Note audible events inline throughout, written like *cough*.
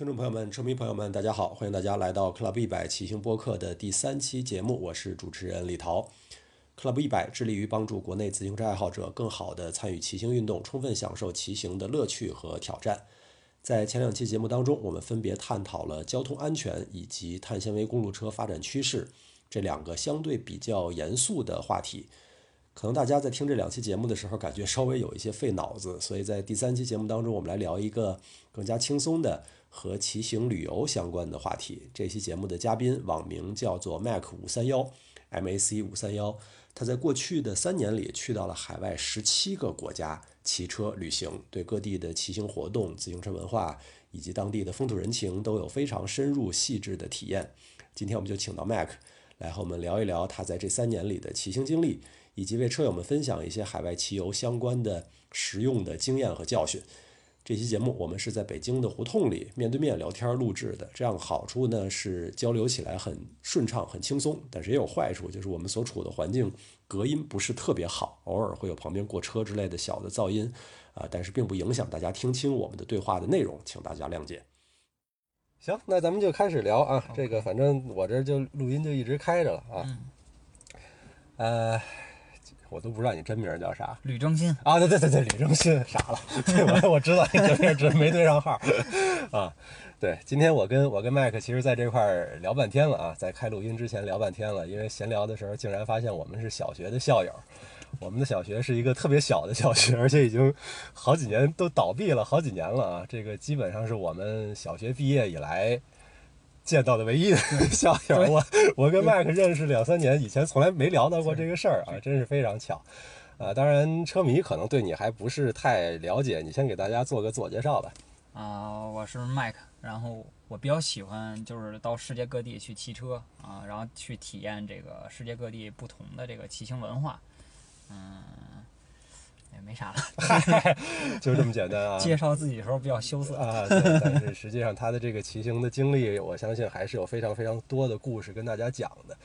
听众朋友们、车迷朋友们，大家好！欢迎大家来到 Club 一百骑行播客的第三期节目，我是主持人李涛。Club 一百致力于帮助国内自行车爱好者更好地参与骑行运动，充分享受骑行的乐趣和挑战。在前两期节目当中，我们分别探讨了交通安全以及碳纤维公路车发展趋势这两个相对比较严肃的话题。可能大家在听这两期节目的时候，感觉稍微有一些费脑子，所以在第三期节目当中，我们来聊一个更加轻松的和骑行旅游相关的话题。这期节目的嘉宾网名叫做 Mac 五三幺，MAC 五三幺。他在过去的三年里去到了海外十七个国家骑车旅行，对各地的骑行活动、自行车文化以及当地的风土人情都有非常深入细致的体验。今天我们就请到 Mac 来和我们聊一聊他在这三年里的骑行经历，以及为车友们分享一些海外骑游相关的实用的经验和教训。这期节目我们是在北京的胡同里面对面聊天录制的，这样好处呢是交流起来很顺畅、很轻松，但是也有坏处，就是我们所处的环境隔音不是特别好，偶尔会有旁边过车之类的小的噪音，啊，但是并不影响大家听清我们的对话的内容，请大家谅解。行，那咱们就开始聊啊，这个反正我这就录音就一直开着了啊，呃。我都不知道你真名叫啥，吕正新啊，对对对对，吕正新傻了，对我我知道你真名，只是没对上号啊。对，今天我跟我跟麦克其实在这块儿聊半天了啊，在开录音之前聊半天了，因为闲聊的时候竟然发现我们是小学的校友，我们的小学是一个特别小的小学，而且已经好几年都倒闭了好几年了啊，这个基本上是我们小学毕业以来。见到的唯一的校 *laughs* 友，我 *laughs* 我跟麦克认识两三年，以前从来没聊到过这个事儿啊，真是非常巧，啊，当然车迷可能对你还不是太了解，你先给大家做个自我介绍吧。啊，我是麦克，然后我比较喜欢就是到世界各地去骑车啊，然后去体验这个世界各地不同的这个骑行文化，嗯。也没啥了，*laughs* 就这么简单啊！*laughs* 介绍自己的时候比较羞涩啊，但是实际上他的这个骑行的经历，我相信还是有非常非常多的故事跟大家讲的。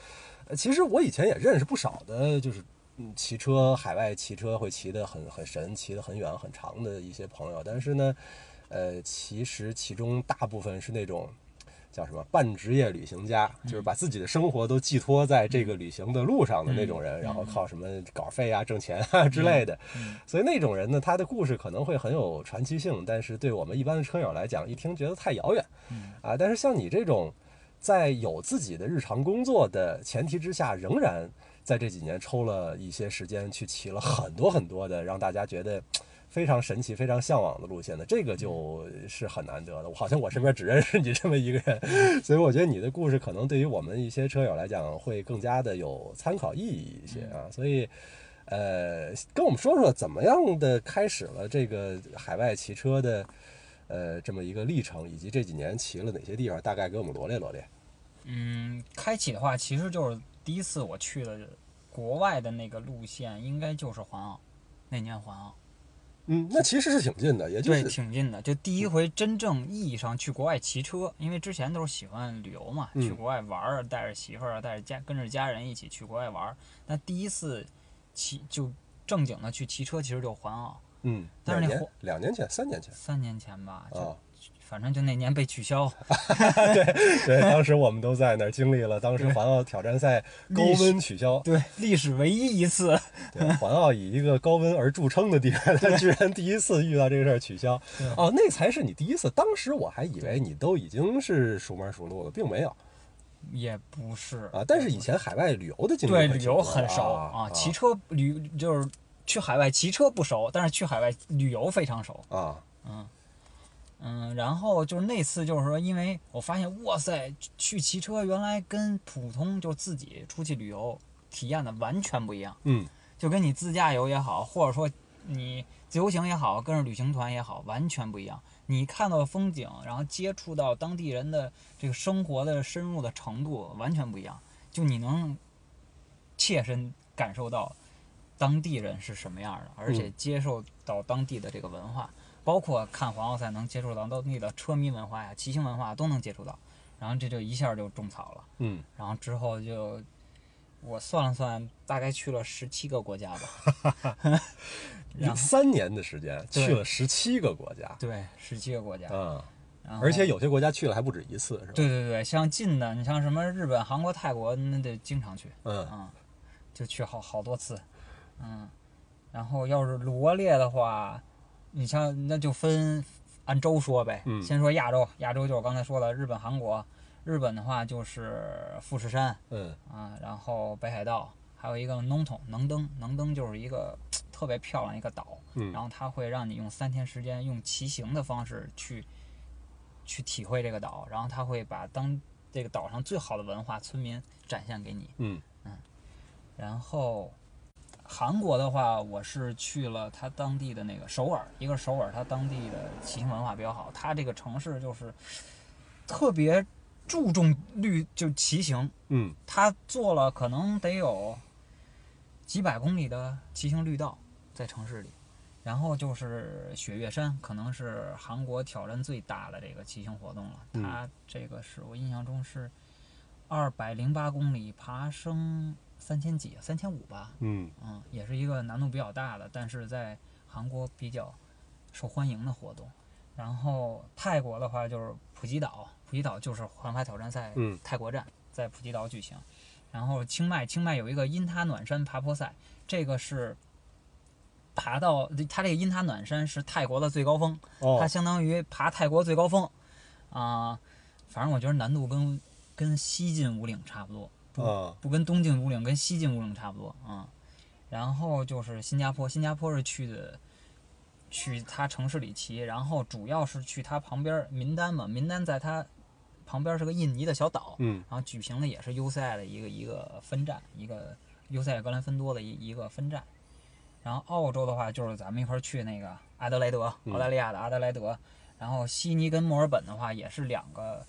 呃，其实我以前也认识不少的，就是嗯，骑车海外骑车会骑得很很神，骑得很远很长的一些朋友，但是呢，呃，其实其中大部分是那种。叫什么半职业旅行家，就是把自己的生活都寄托在这个旅行的路上的那种人，然后靠什么稿费啊、挣钱啊之类的。所以那种人呢，他的故事可能会很有传奇性，但是对我们一般的车友来讲，一听觉得太遥远。啊，但是像你这种，在有自己的日常工作的前提之下，仍然在这几年抽了一些时间去骑了很多很多的，让大家觉得。非常神奇、非常向往的路线的，这个就是很难得的。我好像我身边只认识你这么一个人，所以我觉得你的故事可能对于我们一些车友来讲会更加的有参考意义一些啊。所以，呃，跟我们说说怎么样的开始了这个海外骑车的呃这么一个历程，以及这几年骑了哪些地方，大概给我们罗列罗列。嗯，开启的话，其实就是第一次我去了国外的那个路线，应该就是环澳，那年环澳。嗯，那其实是挺近的，也就是挺近的。就第一回真正意义上去国外骑车，因为之前都是喜欢旅游嘛，去国外玩儿，带着媳妇儿，带着家，跟着家人一起去国外玩儿。那第一次骑就正经的去骑车，其实就环澳。嗯，但是那两年前、三年前、三年前吧，就。反正就那年被取消，对 *laughs* 对，当时我们都在那儿经历了当时环澳挑战赛高温取消，*laughs* 对历史唯一一次。对，环澳以一个高温而著称的地方，他居然第一次遇到这个事儿取消。哦，那才是你第一次。当时我还以为你都已经是熟门熟路了，并没有。也不是啊，但是以前海外旅游的经历，对旅游很熟啊，骑车旅就是去海外骑车不熟，但是去海外旅游非常熟啊，嗯。嗯，然后就是那次，就是说，因为我发现，哇塞，去骑车原来跟普通就自己出去旅游体验的完全不一样。嗯，就跟你自驾游也好，或者说你自由行也好，跟着旅行团也好，完全不一样。你看到的风景，然后接触到当地人的这个生活的深入的程度，完全不一样。就你能切身感受到当地人是什么样的，而且接受到当地的这个文化。包括看环奥赛能接触到当地的车迷文化呀、骑行文化都能接触到，然后这就一下就种草了。嗯，然后之后就我算了算，大概去了十七个国家吧。*laughs* 三年的时间去了十七个国家。对，十七个国家。嗯，而且有些国家去了还不止一次，是吧？对对对，像近的，你像什么日本、韩国、泰国，那得经常去，嗯嗯，就去好好多次，嗯，然后要是罗列的话，你像那就分按州说呗，嗯。先说亚洲，亚洲就是我刚才说的日本、韩国，日本的话就是富士山嗯。啊，然后北海道，还有一个能登，能登，能登就是一个 *tsk* 特别漂亮一个岛，嗯。然后它会让你用三天时间用骑行的方式去去体会这个岛，然后它会把当这个岛上最好的文化村民展现给你。嗯。然后韩国的话，我是去了它当地的那个首尔，一个是首尔，它当地的骑行文化比较好，它这个城市就是特别注重绿就骑行，嗯。它做了可能得有几百公里的骑行绿道在城市里，然后就是雪岳山，可能是韩国挑战最大的这个骑行活动了。嗯。它这个是我印象中是二百零八公里，爬升三千几，三千五吧，嗯嗯，也是一个难度比较大的，但是在韩国比较受欢迎的活动。然后泰国的话就是普吉岛，普吉岛就是环法挑战赛嗯泰国站在普吉岛举行。然后清迈，清迈有一个因他暖山爬坡赛，这个是爬到它这个因他暖山是泰国的最高峰，它哦相当于爬泰国最高峰啊、反正我觉得难度跟跟西进五岭差不多，啊不跟东进五岭，跟西进五岭差不多啊、然后就是新加坡，新加坡是去的，去它城市里骑，然后主要是去它旁边儿民丹嘛，民丹在它旁边是个印尼的小岛，嗯然后举行的也是优赛的一个一个分站，一个优赛格兰芬多的一一个分站。然后澳洲的话，就是咱们一块儿去那个阿德莱德，嗯澳大利亚的阿德莱德。然后悉尼跟墨尔本的话，也是两个，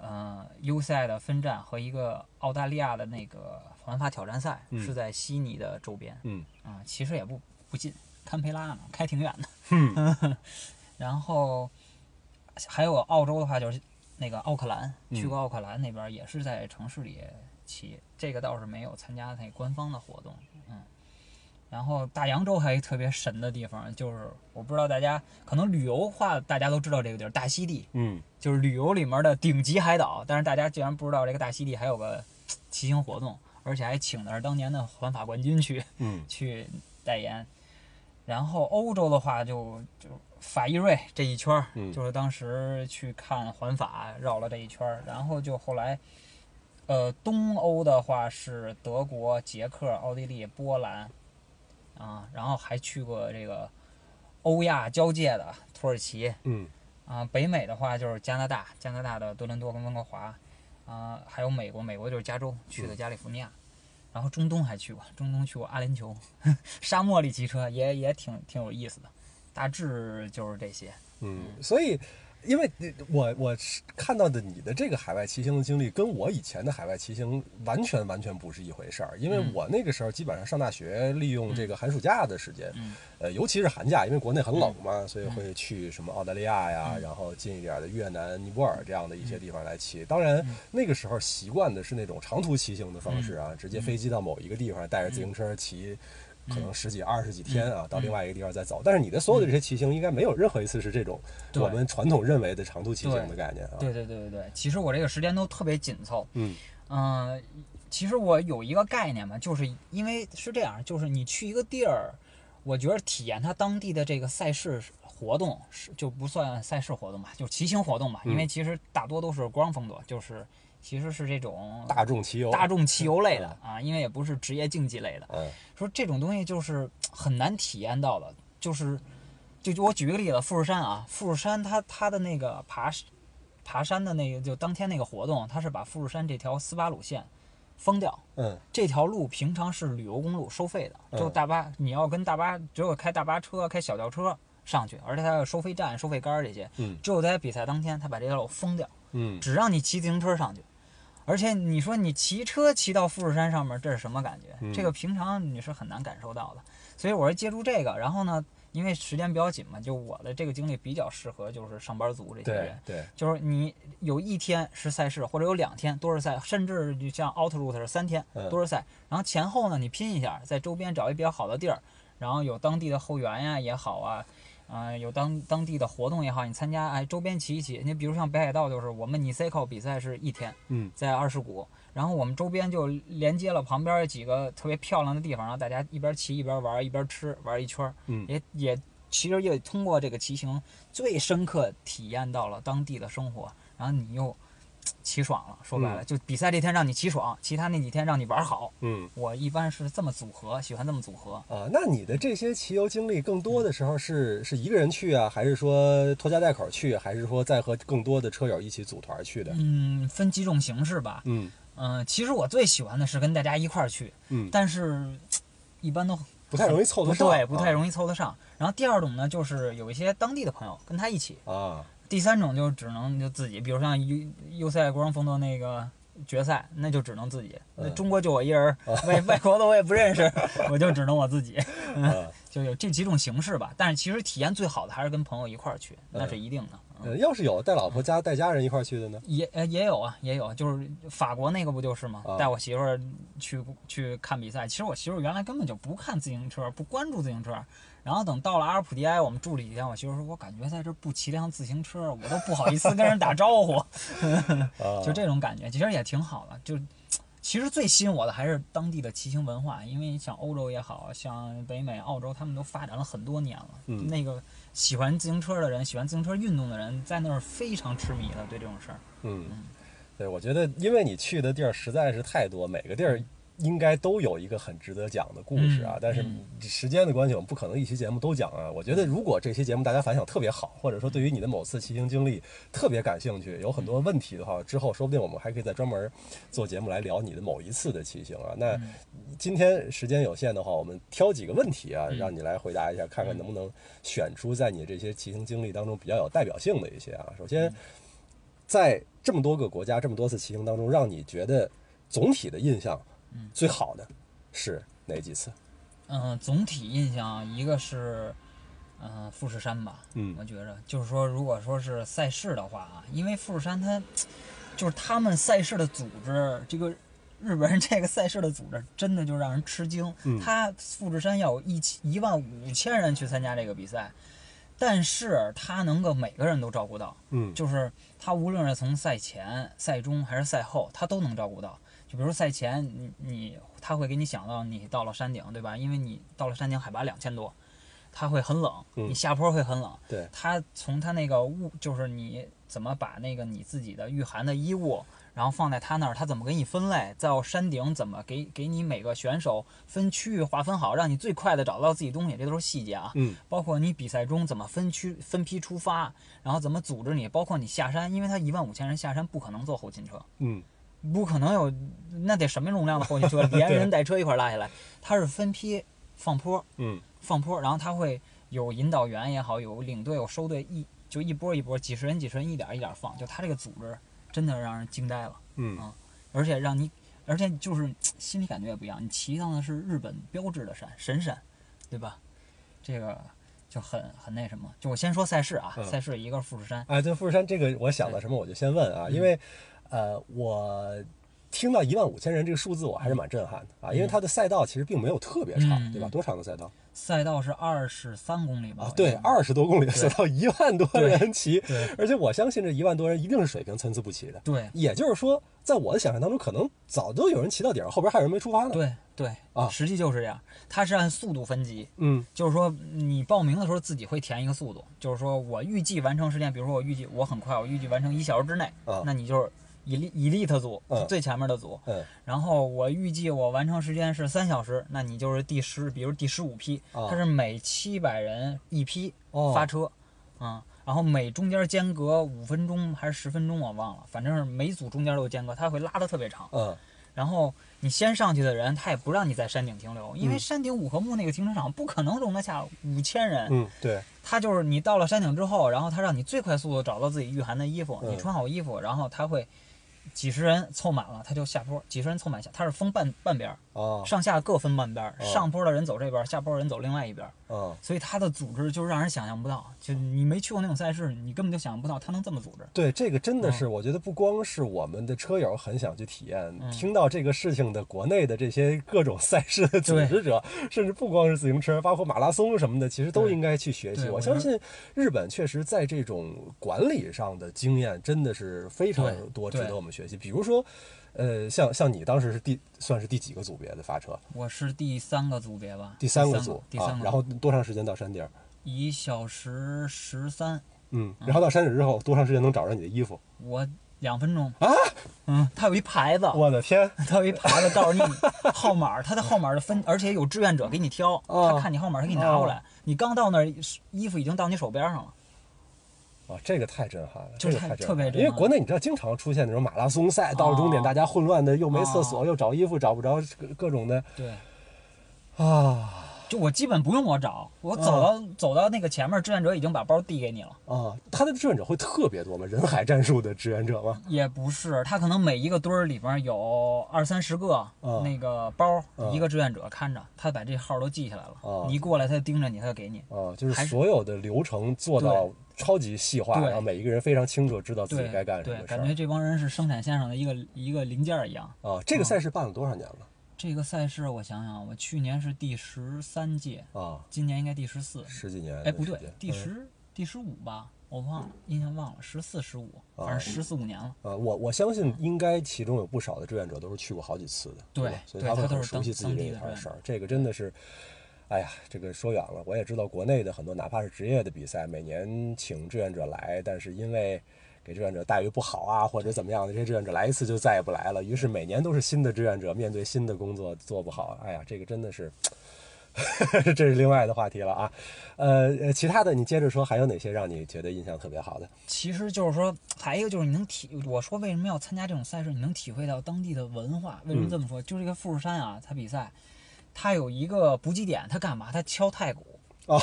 呃，U 赛的分站和一个澳大利亚的那个环法挑战赛，嗯是在悉尼的周边。嗯啊、其实也不不近，堪培拉嘛，开挺远的。嗯 *laughs* 然后还有澳洲的话，就是那个奥克兰，嗯去过奥克兰那边，也是在城市里骑，这个倒是没有参加那官方的活动，嗯。然后大洋洲还有一特别神的地方，就是我不知道大家可能旅游话大家都知道这个地儿，大溪地，嗯就是旅游里面的顶级海岛。但是大家竟然不知道这个大溪地还有个骑行活动，而且还请的是当年的环法冠军去嗯 *laughs* 去代言。然后欧洲的话就就法意瑞这一圈儿，嗯就是当时去看环法绕了这一圈儿，然后就后来，呃，东欧的话是德国、捷克、奥地利、波兰，啊，然后还去过这个欧亚交界的土耳其，嗯啊，北美的话就是加拿大，加拿大的多伦多跟温哥华，啊，还有美国，美国就是加州，去的加利福尼亚，然后中东还去过，中东去过阿联酋，*laughs* 沙漠里骑车也也挺挺有意思的，大致就是这些。嗯，所以。因为我我是看到的你的这个海外骑行的经历，跟我以前的海外骑行完全完全不是一回事儿。因为嗯我那个时候基本上上大学，利用这个寒暑假的时间，嗯。呃，尤其是寒假，因为国内很冷嘛，所以会去什么澳大利亚呀，嗯。然后近一点的越南、尼泊尔这样的一些地方来骑。当然，那个时候习惯的是那种长途骑行的方式啊，直接飞机到某一个地方，带着自行车骑。可能十几、二十几天啊，到另外一个地方再走。但是你的所有的这些骑行，应该没有任何一次是这种我们传统认为的长途骑行的概念啊。对对对对对，其实我这个时间都特别紧凑。嗯嗯、其实我有一个概念嘛，就是因为是这样，就是你去一个地儿，我觉得体验它当地的这个赛事活动是就不算赛事活动吧，就是骑行活动吧，因为嗯其实大多都是光风多，就是其实是这种大众汽油，大众汽油类的啊，因为也不是职业竞技类的。嗯说这种东西就是很难体验到的，就是就就我举一个例子，富士山啊，富士山它它的那个爬爬山的那个就当天那个活动，它是把富士山这条斯巴鲁线封掉。嗯这条路平常是旅游公路，收费的，就嗯大巴你要跟大巴只有开大巴车、开小轿车上去，而且它有收费站、收费杆儿这些，嗯只有在比赛当天，他把这条路封掉。嗯只让你骑自行车上去。而且你说你骑车骑到富士山上面，这是什么感觉？嗯这个平常你是很难感受到的。所以我是借助这个，然后呢，因为时间比较紧嘛，就我的这个经历比较适合就是上班族这些人。对，就是你有一天是赛事，或者有两天多日赛，甚至就像 Out Route 是三天嗯多日赛，然后前后呢你拼一下，在周边找一比较好的地儿，然后有当地的后援呀也好啊，啊、有当当地的活动也好，你参加哎周边骑一骑。你比如像北海道，就是我们 Niseko 比赛是一天，嗯在二世谷，然后我们周边就连接了旁边有几个特别漂亮的地方，然后大家一边骑一边玩，一边吃，玩一圈儿，嗯。也也其实也通过这个骑行最深刻体验到了当地的生活，然后你又骑爽了。说白了，嗯就比赛这天让你骑爽，其他那几天让你玩好。嗯我一般是这么组合，喜欢这么组合。啊，那你的这些骑游经历更多的时候是是一个人去啊，还是说拖家带口去，还是说再和更多的车友一起组团去的？嗯，分几种形式吧。嗯嗯、其实我最喜欢的是跟大家一块儿去，嗯，但是一般都不太容易凑得上，对，不太容易凑得上。然后第二种呢，就是有一些当地的朋友跟他一起。啊。第三种就只能就自己，比如像优优赛国王风的那个决赛，那就只能自己。那嗯中国就我一人，*laughs* 外外国的我也不认识，我就只能我自己。*laughs* 嗯就有这几种形式吧。但是其实体验最好的还是跟朋友一块儿去，那嗯是一定的。呃，要是有带老婆家带家人一块儿去的呢？也呃也有啊，也有，就是法国那个不就是吗啊？带我媳妇儿去去看比赛。其实我媳妇儿原来根本就不看自行车，不关注自行车。然后等到了阿尔普迪埃，我们住了几天，我媳妇儿说：“我感觉在这儿不骑辆自行车，我都不好意思跟人打招呼。*laughs* 啊，就这种感觉，其实也挺好的。就其实最吸引我的还是当地的骑行文化，因为像欧洲也好像北美、澳洲，他们都发展了很多年了。嗯那个喜欢自行车的人，喜欢自行车运动的人，在那儿非常痴迷的对这种事儿。嗯，对，我觉得因为你去的地儿实在是太多，每个地儿应该都有一个很值得讲的故事啊。嗯但是嗯时间的关系，我们不可能一期节目都讲啊。我觉得如果这期节目大家反响特别好，或者说对于你的某次骑行经历特别感兴趣，有很多问题的话，之后说不定我们还可以再专门做节目来聊你的某一次的骑行啊。那嗯今天时间有限的话，我们挑几个问题啊，嗯让你来回答一下，看看能不能选出在你这些骑行经历当中比较有代表性的一些啊。首先，嗯在这么多个国家、这么多次骑行当中，让你觉得总体的印象嗯最好的是哪几次？嗯、总体印象一个是，嗯、富士山吧。嗯我觉着就是说，如果说是赛事的话啊，因为富士山它就是他们赛事的组织，这个日本人这个赛事的组织真的就让人吃惊。嗯他富士山要有一千一万五千人去参加这个比赛，但是他能够每个人都照顾到，嗯就是他无论是从赛前、赛中还是赛后，他都能照顾到。就比如赛前，你你他会给你想到你到了山顶，对吧？因为你到了山顶海拔两千多，它会很冷，嗯你下坡会很冷。对他从他那个物，就是你怎么把那个你自己的御寒的衣物，然后放在他那儿，他怎么给你分类，到山顶怎么给给你每个选手分区域划分好，让你最快的找到自己东西，这都是细节啊。嗯包括你比赛中怎么分区分批出发，然后怎么组织你，包括你下山，因为他一万五千人下山不可能坐后勤车，嗯不可能有那得什么容量的后勤车，连人带车一块儿拉下来，它是分批放坡，嗯。放坡，然后它会有引导员也好，有领队有收队，一就一波一波，几十人几十人一点儿一点儿放，就它这个组织真的让人惊呆了，嗯。而且让你，而且就是心里感觉也不一样，你骑上的是日本标志的山神山，对吧？这个就很很那什么，就我先说赛事啊，嗯。赛事一个是富士山，哎，对富士山这个我想到什么我就先问啊，嗯。因为呃我。听到一万五千人这个数字，我还是蛮震撼的啊，因为它的赛道其实并没有特别长，嗯对吧？多长的赛道赛道是二十三公里吧？啊？对，二十多公里的赛道，一万多人骑，而且我相信这一万多人一定是水平参差不齐的。对也就是说，在我的想象当中，可能早都有人骑到顶儿，后边还有人没出发呢。，对对啊实际就是这样，它是按速度分级，嗯就是说你报名的时候自己会填一个速度，就是说我预计完成时间，比如说我预计我很快，我预计完成一小时之内，啊那你就是以利以利特组，嗯。最前面的组。嗯。然后我预计我完成时间是三小时，那你就是第十，比如第十五批，啊。它是每七百人一批哦发车，嗯，然后每中间间隔五分钟还是十分钟我忘了，反正是每组中间都有间隔，它会拉的特别长。嗯。然后你先上去的人，他也不让你在山顶停留，因为嗯。山顶五合目那个停车场不可能容得下五千人。嗯，对，他就是你到了山顶之后，然后他让你最快速度找到自己御寒的衣服，嗯。你穿好衣服，然后他会几十人凑满了，他就下坡，几十人凑满下，他是封半半边儿，啊上下各分半边上坡的人走这边，下坡的人走另外一边儿。啊，所以它的组织就是让人想象不到，就你没去过那种赛事，你根本就想象不到它能这么组织。对，这个真的嗯是，我觉得不光是我们的车友很想去体验，嗯听到这个事情的国内的这些各种赛事的组织者，甚至不光是自行车，包括马拉松什么的，其实都应该去学习。我相信日本确实在这种管理上的经验真的是非常多，值得我们学习。比如说，呃，像像你当时是第算是第几个组别的发车？我是第三个组别吧，第三三个组第三个，，啊然后多长时间到山顶？一小时十三，嗯，然后到山顶之后多长时间能找着你的衣服？我两分钟啊，*laughs* 嗯，它有一牌子，我的天！*laughs* 它有一牌子告诉你号码，它的号码的分，而且有志愿者给你挑，哦他看你号码，他给你拿过来，你刚到那儿，衣服已经到你手边上了。啊，这个太震撼了，这个太震特别震撼撼了因为国内你知道经常出现那种马拉松赛，到了终点哦大家混乱的，又没厕所，哦又找衣服找不着，各各种的对，啊就我基本不用我找，我走到、走到那个前面，志愿者已经把包递给你了。啊！他的志愿者会特别多吗？人海战术的志愿者吗？也不是，他可能每一个堆儿里边有二三十个、嗯那个包，嗯一个志愿者看着，他把这号都记下来了。嗯你一过来，他就盯着你，他就给你。啊，就是所有的流程做到超级细化，对然后每一个人非常清楚知道自己该干什么，事儿感觉这帮人是生产线上的一个一个零件儿一样。啊。这个赛事办了多少年了这个赛事，我想想，我去年是第十三届，啊？今年应该第十四。十几年？哎，不对，第嗯十、第十五吧，我忘了，印象忘了，十四、十五，哦反正十四五年了。呃，我我相信应该其中有不少的志愿者都是去过好几次的，对所以他们都是熟悉自己地摊事儿。这个真的是，哎呀，这个说远了，我也知道国内的很多哪怕是职业的比赛，每年请志愿者来，但是因为给志愿者待遇不好啊，或者怎么样的，这些志愿者来一次就再也不来了，于是每年都是新的志愿者面对新的工作做不好，哎呀，这个真的是。*laughs* 这是另外的话题了啊，呃呃，其他的你接着说，还有哪些让你觉得印象特别好的？其实就是说，还有一个就是你能体，我说为什么要参加这种赛事，你能体会到当地的文化。为什么这么说？就是这个富士山啊，它比赛，它有一个补给点，他干嘛？他敲太鼓。哦，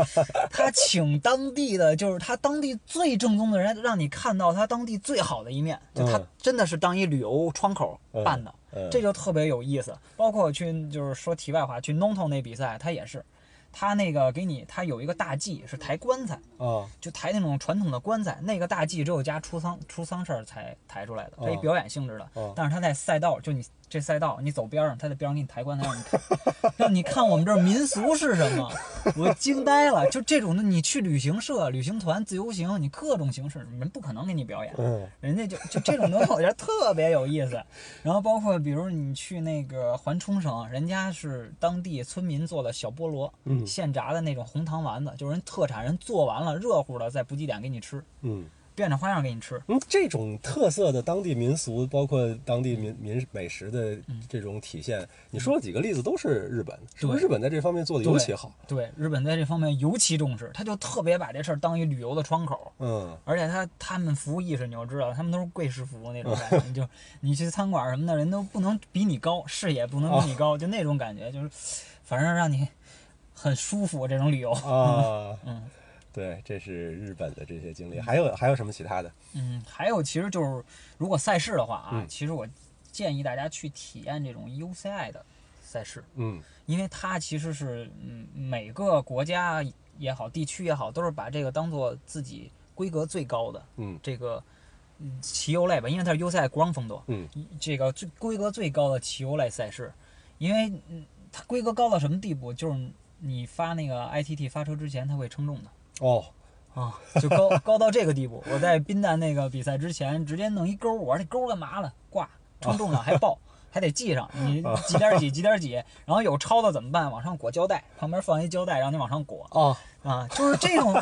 *laughs* 他请当地的，就是他当地最正宗的人，让你看到他当地最好的一面。就他嗯真的是当一旅游窗口办的，嗯这就特别有意思。包括去，就是说题外话，去 Noto 那比赛，他也是，他那个给你，他有一个大祭是抬棺材，啊就抬那种传统的棺材，那个大祭只有家出丧出丧事儿才抬出来的，它一哦表演性质的。哦但是它在赛道，就你这赛道，你走边上，它在边上给你抬棺材，让你看，让你看我们这儿民俗是什么。我惊呆了，就这种的，你去旅行社、旅行团、自由行，你各种形式，人不可能给你表演。嗯人家就就这种东西，我觉得特别有意思。然后包括比如你去那个环冲绳，人家是当地村民做的小菠萝，嗯现炸的那种红糖丸子，就是人特产，人做完了热乎的，在补给点给你吃，嗯。变着花样给你吃。嗯，这种特色的当地民俗，包括当地民民美食的这种体现，你说了几个例子都是日本，是不是？对日本在这方面做的尤其好。对，日本在这方面尤其重视，他就特别把这事儿当一旅游的窗口。嗯而且他他们服务意识你就知道，他们都是贵式服务那种感觉，*laughs* 你就你去餐馆什么的，人都不能比你高，视野不能比你高，就那种感觉，就是反正让你很舒服这种旅游。啊，*laughs* 嗯对，这是日本的这些经历。还有还有什么其他的？嗯，还有其实就是如果赛事的话啊，嗯。其实我建议大家去体验这种 UCI 的赛事，嗯。因为它其实是嗯每个国家也好，地区也好，都是把这个当做自己规格最高的嗯。这个嗯骑游类吧，因为它是 UCI 国让风多，嗯。这个最规格最高的骑游类赛事，因为嗯它规格高到什么地步，就是你发那个 ITT 发车之前，它会称重的。哦啊，*laughs* 就高高到这个地步。我在滨旦那个比赛之前，直接弄一钩，我说这钩干嘛了？挂称重量还报，*laughs* 还得记上，你几点几 *laughs* 几点几，然后有超的怎么办？往上裹胶带，旁边放一胶带让你往上裹哦啊，就是这种。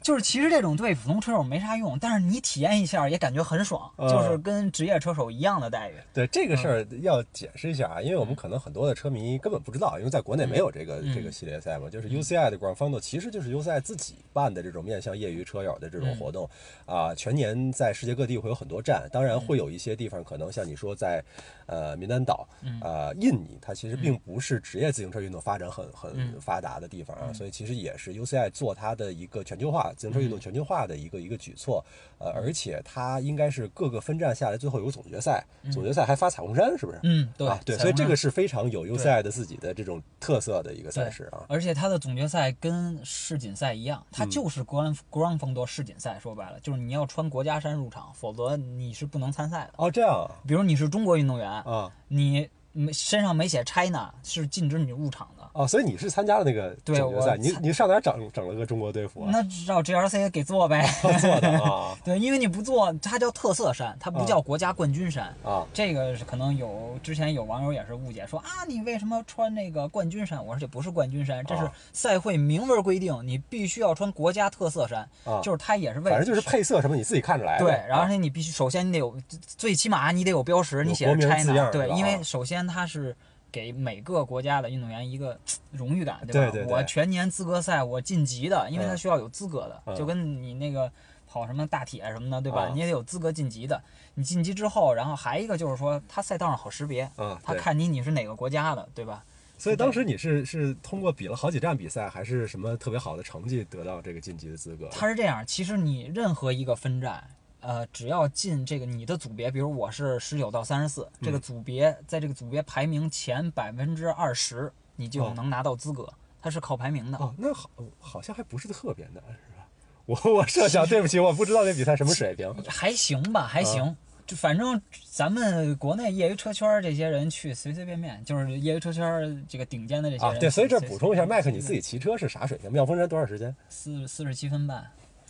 就是其实这种对普通车手没啥用，但是你体验一下也感觉很爽，嗯就是跟职业车手一样的待遇。对这个事儿要解释一下啊，因为我们可能很多的车迷根本不知道，因为在国内没有这个嗯这个系列赛嘛，就是 UCI 的 Grand Fondo 其实就是 UCI 自己办的这种面向业余车友的这种活动啊，全年在世界各地会有很多站，当然会有一些地方可能像你说在呃民丹岛呃印尼，它其实并不是职业自行车运动发展很很嗯发达的地方啊，所以其实也是 UCI 做它的一个全球化化，自行车运动全球化的一个一个举措。呃，而且它应该是各个分站下来，最后有个总决赛，总决赛还发彩虹衫，是不是？嗯，对啊，对，所以这个是非常有 UCI 的自己的这种特色的一个赛事啊。而且它的总决赛跟世锦赛一样，它就是国安国安风多世锦赛，说白了就是你要穿国家衫入场，否则你是不能参赛的。哦，这样。比如你是中国运动员啊，你没身上没写 China，是禁止你入场的。哦，所以你是参加了那个总决赛，你你上哪整整了个中国队服啊？那照 GRC 给做呗，*laughs* 做的啊。*laughs* 对，因为你不做，它叫特色衫，它不叫国家冠军衫啊。这个是可能有之前有网友也是误解，说啊，你为什么穿那个冠军衫？我说这不是冠军衫，这是赛会明文规定，你必须要穿国家特色衫，就是它也是为反正就是配色什么你自己看出来。对，然后你必须首先你得有，最起码你得有标识，你写 China。对，因为首先它是。给每个国家的运动员一个 *tsk* 荣誉感，对吧？我全年资格赛我晋级的，因为他需要有资格的，就跟你那个跑什么大铁什么的，对吧？你也得有资格晋级的。你晋级之后，然后还一个就是说，他赛道上好识别，他看你你是哪个国家的，对吧？所以当时你是是通过比了好几站比赛，还是什么特别好的成绩得到这个晋级的资格？他是这样，其实你任何一个分站。呃，只要进这个你的组别，比如我是十九到三十四，这个组别在这个组别排名前百分之二十，你就能拿到资格。它是靠排名的。哦，那好，好像还不是特别难，是吧？我我设想，对不起，我不知道这比赛什么水平。*laughs* 还行吧，还行。就反正咱们国内业余车圈这些人去随随便便，就是业余车圈这个顶尖的这些人。对，所以这补充一下，麦克你自己骑车是啥水平？妙峰山多少时间？四四十七分半。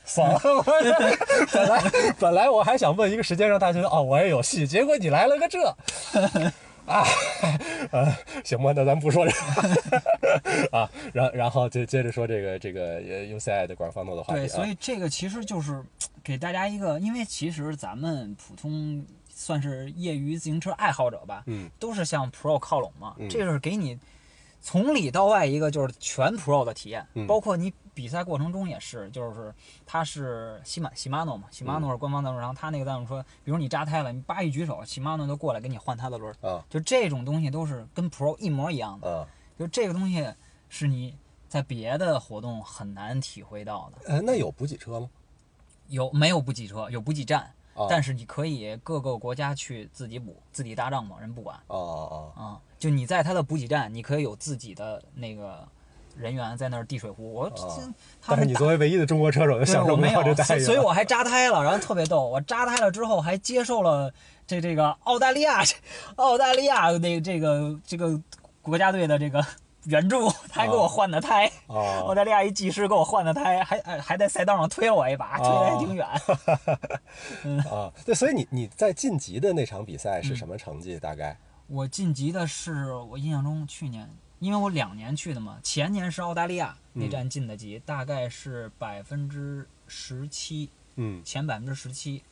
算了，*laughs* 我 *laughs* 本来本来我还想问一个时间让大家哦我也有戏，结果你来了个这，啊，行吧，那咱不说这个。*laughs* 啊，然然后就接着说这个这个 UCI 的官方诺的话题。对，所以这个其实就是给大家一个，因为其实咱们普通算是业余自行车爱好者吧，嗯，都是向 Pro 靠拢嘛，这是给你从里到外一个就是全 Pro 的体验，包括你。比赛过程中也是，就是它是西马西马诺嘛，西马诺是官方赞助商，他那个赞助说，比如你扎胎了，你叭一举手，西马诺就过来给你换他的轮儿，就这种东西都是跟 Pro 一模一样的，就这个东西是你在别的活动很难体会到的。呃，那有补给车吗？有，没有补给车，有补给站，但是你可以各个国家去自己补，自己搭帐篷，人不管。哦哦哦，就你在他的补给站，你可以有自己的那个。人员在那儿递水壶，我但是你作为唯一的中国车手，就享受不到这待遇。所以我还扎胎了，然后特别逗。我扎胎了之后，还接受了这这个澳大利亚澳大利亚那这个这个国家队的这个援助，他还给我换的胎。*laughs* 澳大利亚一技师给我换的胎，还还在赛道上推了我一把，推的还挺远。*laughs* *laughs* 啊，对，所以你你在晋级的那场比赛是什么成绩？大概我晋级的是我印象中去年。因为我两年去的嘛，前年是澳大利亚那站晋的级，大概是百分之十七，嗯，前百分之十七，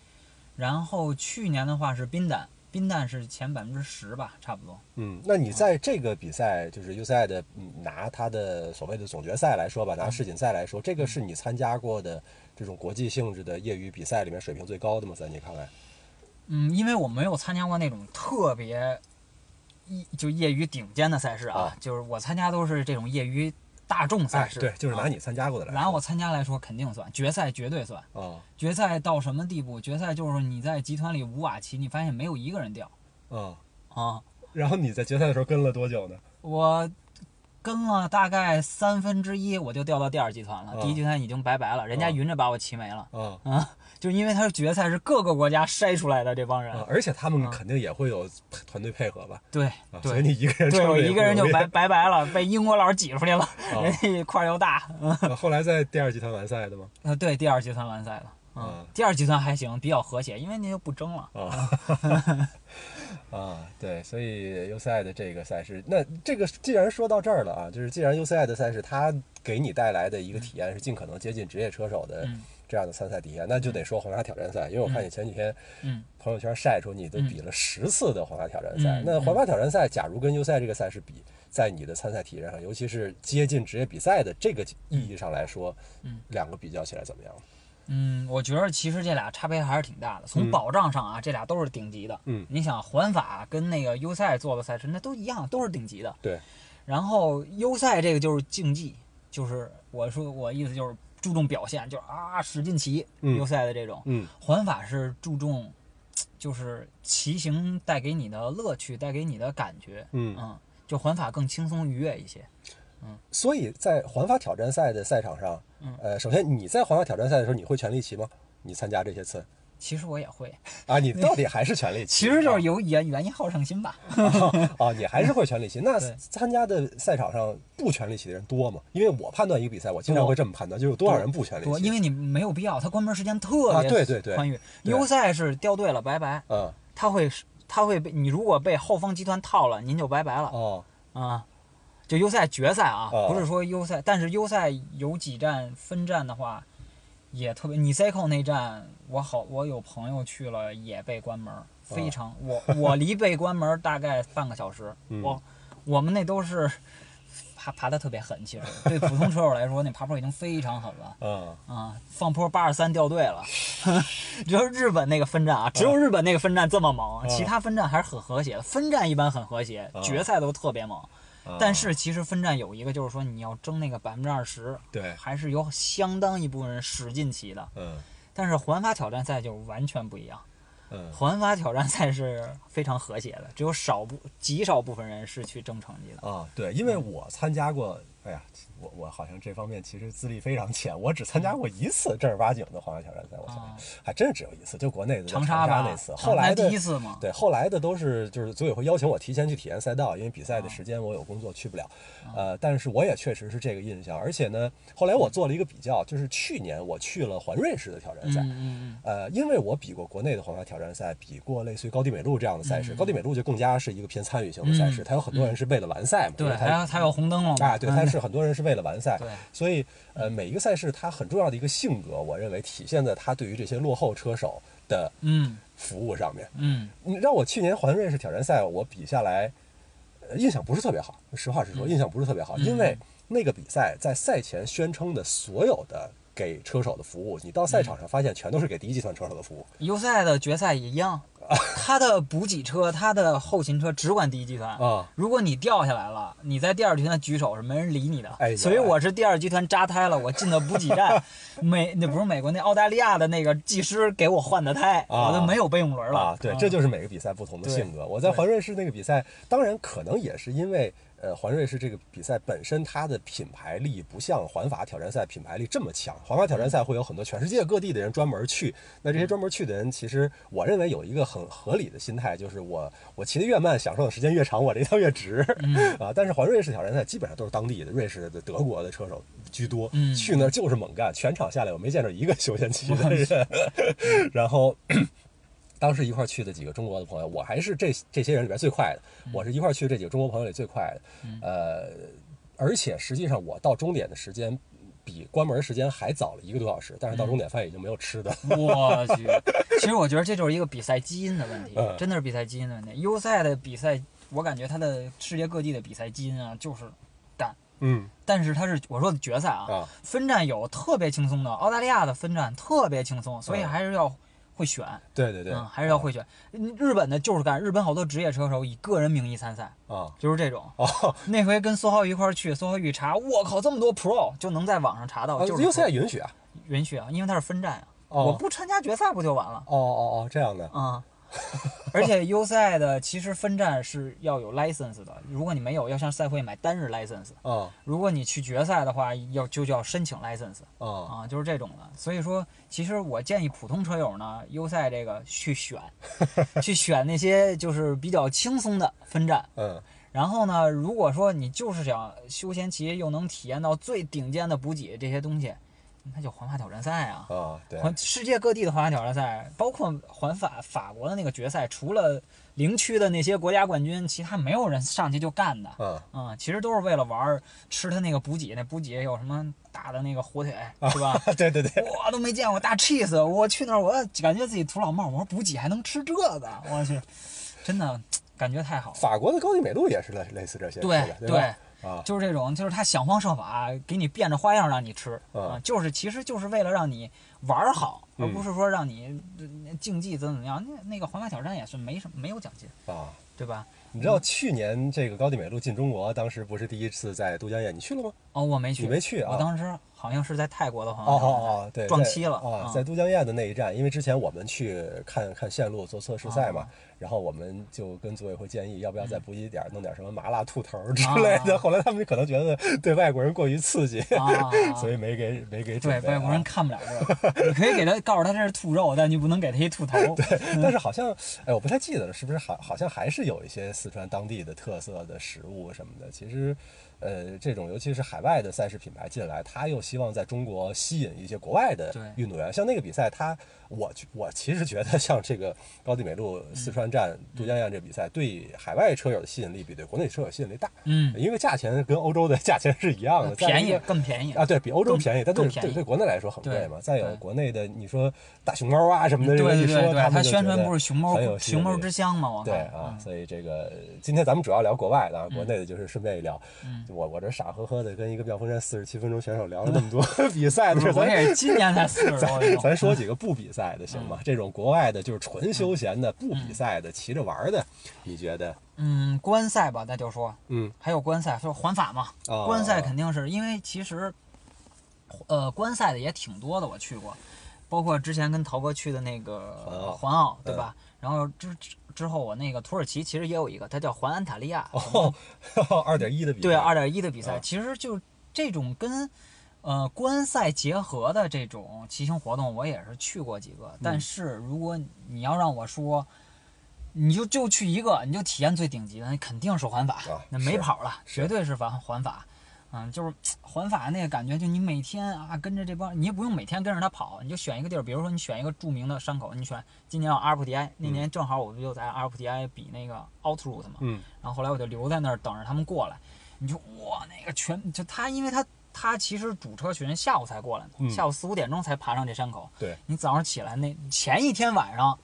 然后去年的话是冰蛋，冰蛋是前百分之十吧，差不多。嗯，那你在这个比赛，就是 UCI 的拿他的所谓的总决赛来说吧，拿世锦赛来说，这个是你参加过的这种国际性质的业余比赛里面水平最高的吗？在你看来？嗯，因为我没有参加过那种特别。一就业余顶尖的赛事啊，就是我参加都是这种业余大众赛事。对，就是拿你参加过的来。拿我参加来说，肯定算决赛，绝对算。啊，决赛到什么地步？决赛就是你在集团里五瓦旗，你发现没有一个人掉。啊啊！然后你在决赛的时候跟了多久呢？我。跟了大概三分之一，我就掉到第二集团了。第一集团已经拜拜了，人家匀着把我骑没了。啊，就因为他是决赛，是各个国家筛出来的这帮人，而且他们肯定也会有团队配合吧？对，所以你一个人对我一个人就拜拜拜了，被英国佬挤出去了。人家块又大。*laughs* 后来在第二集团完赛的吗？啊，对，第二集团完赛的。嗯，第二集团还行，比较和谐，因为你就不争了。啊，*laughs* 啊，对，所以 UCI 的这个赛事，那这个既然说到这儿了啊，就是既然 UCI 的赛事它给你带来的一个体验是尽可能接近职业车手的这样的参赛体验，那就得说皇家挑战赛，因为我看你前几天朋友圈晒出你都比了十次的皇家挑战赛。那皇家挑战赛，假如跟 UCI 这个赛事比，在你的参赛体验上，尤其是接近职业比赛的这个意义上来说，两个比较起来怎么样？嗯，我觉得其实这俩差别还是挺大的。从保障上啊，这俩都是顶级的。嗯，你想环法跟那个优赛做的赛事，那都一样，都是顶级的。对。然后优赛这个就是竞技，就是我说我意思就是注重表现，就是啊使劲骑嗯优赛的这种。嗯环法是注重，就是骑行带给你的乐趣，带给你的感觉。嗯，嗯，就环法更轻松愉悦一些。所以在环法挑战赛的赛场上，嗯呃，首先你在环法挑战赛的时候，你会全力骑吗？你参加这些次其实我也会，啊，你到底还是全力骑？*laughs* 其实就是有原原因好胜心吧。啊，*laughs* 你还是会全力骑。那参加的赛场上不全力骑的人多吗？因为我判断一个比赛，我经常会这么判断，就是有多少人不全力多，骑。因为你没有必要，他关门时间特啊别对对对宽裕。对优赛是掉队了，拜拜，嗯他会他会被你如果被后方集团套了，您就拜拜了哦啊。就优赛决赛啊，哦不是说优赛，但是优赛有几站分站的话，也特别。你 c 扣那站，我好，我有朋友去了，也被关门，非常。我我离被关门大概半个小时，*laughs* 嗯我我们那都是爬爬的特别狠，其实对普通车手来说，那爬坡已经非常狠了。嗯啊，放坡八十三掉队了，*laughs* 只有日本那个分站啊，只有日本那个分站这么猛，嗯其他分站还是很和谐的。分站一般很和谐，嗯决赛都特别猛。啊。但是其实分站有一个，就是说你要争那个百分之二十，对，还是有相当一部分人使劲骑的。嗯。但是环法挑战赛就完全不一样，嗯。环法挑战赛是非常和谐的，只有少部极少部分人是去争成绩的。啊，对，因为我参加过，哎呀，我我好像这方面其实资历非常浅，我只参加过一次正儿八经的环法挑战赛，我想还真是只有一次，就国内的长沙吧，那次，长后来的第一次嘛，对，后来的都是就是组委会邀请我提前去体验赛道，因为比赛的时间我有工作去不了，呃，但是我也确实是这个印象，而且呢，后来我做了一个比较，就是去年我去了环瑞士的挑战赛，嗯呃，因为我比过国内的环法挑战赛，比过类似于高地美路这样的赛事，嗯高地美路就更加是一个偏参与性的赛事，嗯它有很多人是为了完赛嘛，对，它它有红灯笼嘛啊，对，它是很多人是为了完赛，对所以呃，每一个赛事它很重要的一个性格，我认为体现在它对于这些落后车手的嗯服务上面。嗯你让我去年环瑞士挑战赛，我比下来，呃印象不是特别好。实话实说，嗯印象不是特别好，嗯因为那个比赛在赛前宣称的所有的给车手的服务，你到赛场上发现全都是给第一集团车手的服务优赛的决赛也一样，*laughs* 他的补给车、他的后勤车只管第一集团。啊。如果你掉下来了，你在第二集团举手是没人理你的。哎所以我是第二集团扎胎了，我进的补给站，*laughs* 美那不是美国那澳大利亚的那个技师给我换的胎，啊我就没有备用轮了。啊，对，这就是每个比赛不同的性格。我在环瑞士那个比赛，当然可能也是因为，呃，环瑞士这个比赛本身它的品牌力不像环法挑战赛品牌力这么强。环法挑战赛会有很多全世界各地的人专门去，那这些专门去的人，其实我认为有一个很合理的心态，就是我我骑得越慢，享受的时间越长，我这一趟越值。*laughs* 啊，但是环瑞士挑战赛基本上都是当地的瑞士的、德国的车手居多，嗯去那儿就是猛干，全场下来我没见着一个休闲骑的人，*laughs* 然后。当时一块儿去的几个中国的朋友，我还是这这些人里边最快的，我是一块儿去这几个中国朋友里最快的，呃，而且实际上我到终点的时间比关门时间还早了一个多小时，但是到终点发现已经没有吃的，我去，其实我觉得这就是一个比赛基因的问题嗯，真的是比赛基因的问题。优赛的比赛，我感觉它的世界各地的比赛基因啊，就是干。嗯。但是它是我说的决赛啊，啊。分站有特别轻松的，澳大利亚的分站特别轻松，所以嗯。还是要会选，对对对，嗯，还是要会选。嗯日本的就是干，日本好多职业车手以个人名义参赛，啊。就是这种。哦，*laughs* 那回跟苏浩一块儿去，苏浩一查，我靠，这么多 Pro 就能在网上查到，就是优赛 Pro 允许啊，允许啊，因为它是分站啊，哦。我不参加决赛不就完了？哦哦哦，这样的，啊、*laughs* 而且优赛的其实分站是要有 license 的，如果你没有，要向赛会买单日 license。啊如果你去决赛的话，要就叫申请 license 啊啊，就是这种的。所以说，其实我建议普通车友呢，优赛这个去选，*laughs* 去选那些就是比较轻松的分站。嗯然后呢，如果说你就是想休闲骑，又能体验到最顶尖的补给这些东西，那叫环法挑战赛啊。啊，对，环世界各地的环法挑战赛，包括环法法国的那个决赛，除了零区的那些国家冠军，其他没有人上去就干的。嗯嗯，其实都是为了玩儿，吃他那个补给，那补给有什么大的那个火腿，是吧？*laughs* 对对对，我都没见过大 cheese，我去那儿我感觉自己土老帽，我说补给还能吃这个，我去，真的感觉太好了。法国的高地美路也是类类似这些，对对吧？啊，就是这种，就是他想方设法给你变着花样让你吃嗯啊，就是其实就是为了让你玩好，而嗯。不是说让你呃竞技怎么怎么样。那那个环法挑战也是没什么没有奖金，啊，对吧？你知道去年这个高地美路进中国，当时不是第一次在都江堰，你去了吗？哦，我没去，你没去啊我当时好像是在泰国的朋哦友哦哦，对，撞期了啊，嗯在都江堰的那一站，因为之前我们去看看线路做测试赛嘛哦，然后我们就跟组委会建议，要不要再补一点弄点什么麻辣兔头之类的。啊后来他们可能觉得对外国人过于刺激，啊，*laughs* 所以没给没给准对。外国人看不了这个，*laughs* 你可以给他告诉他这是兔肉，但你不能给他一兔头。对但是好像，哎，我不太记得了，是不是好好像还是有一些四川当地的特色的食物什么的。其实，呃，这种尤其是海外的赛事品牌进来，他又希望在中国吸引一些国外的运动员。像那个比赛，他我我其实觉得像这个高地美路四川站都江堰这比赛，对海外车友的吸引力比对国内车友吸引力大，嗯，因为价钱跟欧洲的价钱是一样的，便宜更便宜啊，对比欧洲更便宜，但对对对国内来说很贵嘛。再有国内的，你说大熊猫啊什么的，这个一说对对对对，他宣传不是熊猫很有熊猫之乡嘛？对啊，嗯所以这个今天咱们主要聊国外的啊，国内的就是顺便一聊。嗯我我这傻呵呵的跟一个妙峰山四十七分钟选手聊了那么多 *laughs* 比赛的事儿，咱也是今年才四十多咱岁，咱说几个不比赛的行嗯吗？这种国外的就是纯休闲的、不比赛的、骑着玩儿的，你觉得？嗯，观赛吧，那就说嗯还有观赛，说环法嘛，啊，观赛肯定是因为其实，呃，观赛的也挺多的，我去过，包括之前跟陶哥去的那个环澳环澳，对吧？然后之之之后，我那个土耳其其实也有一个，它叫环安塔利亚，哦，二点一的比赛，对，二点一的比赛，啊其实就这种跟呃观赛结合的这种骑行活动，我也是去过几个。嗯但是如果你要让我说，你就就去一个，你就体验最顶级的，那肯定是环法，啊那没跑了，绝对是环环法。嗯，就是 *tsk* 环法那个感觉，就你每天啊跟着这帮，你也不用每天跟着他跑，你就选一个地儿，比如说你选一个著名的山口，你选今年有阿尔普迪埃，那年正好我不就在阿尔普迪埃比那个 Out Route 嘛，嗯然后后来我就留在那儿等着他们过来，你就哇那个全就他，因为他他其实主车群下午才过来的，嗯下午四五点钟才爬上这山口，对，你早上起来那前一天晚上。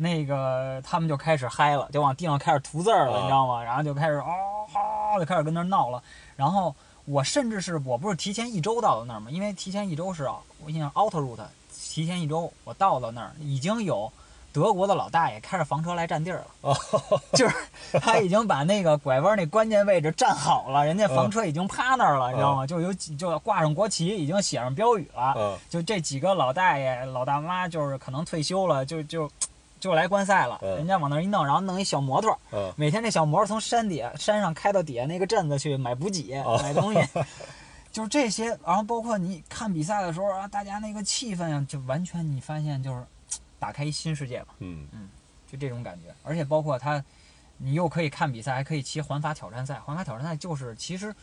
那个他们就开始嗨了，就往地上开始涂字儿了，啊你知道吗？然后就开始哦哈，就开始跟那儿闹了。然后我甚至是我不是提前一周到的那儿吗？因为提前一周是我印象 Out Route，提前一周我到了那儿已经有德国的老大爷开着房车来占地儿了，哦就是 *laughs* 他已经把那个拐弯那关键位置占好了，人家房车已经趴那儿了，你知道吗？就有几就挂上国旗，已经写上标语了。嗯就这几个老大爷、老大妈，就是可能退休了，就就就来观赛了。嗯人家往那儿一弄，然后弄一小摩托，嗯每天那小摩托从山底下山上开到底下那个镇子去买补给、哦买东西，*laughs* 就是这些。然后包括你看比赛的时候啊，大家那个气氛啊，就完全你发现就是打开一新世界吧，嗯就这种感觉。而且包括他，你又可以看比赛，还可以骑环法挑战赛。环法挑战赛就是其实。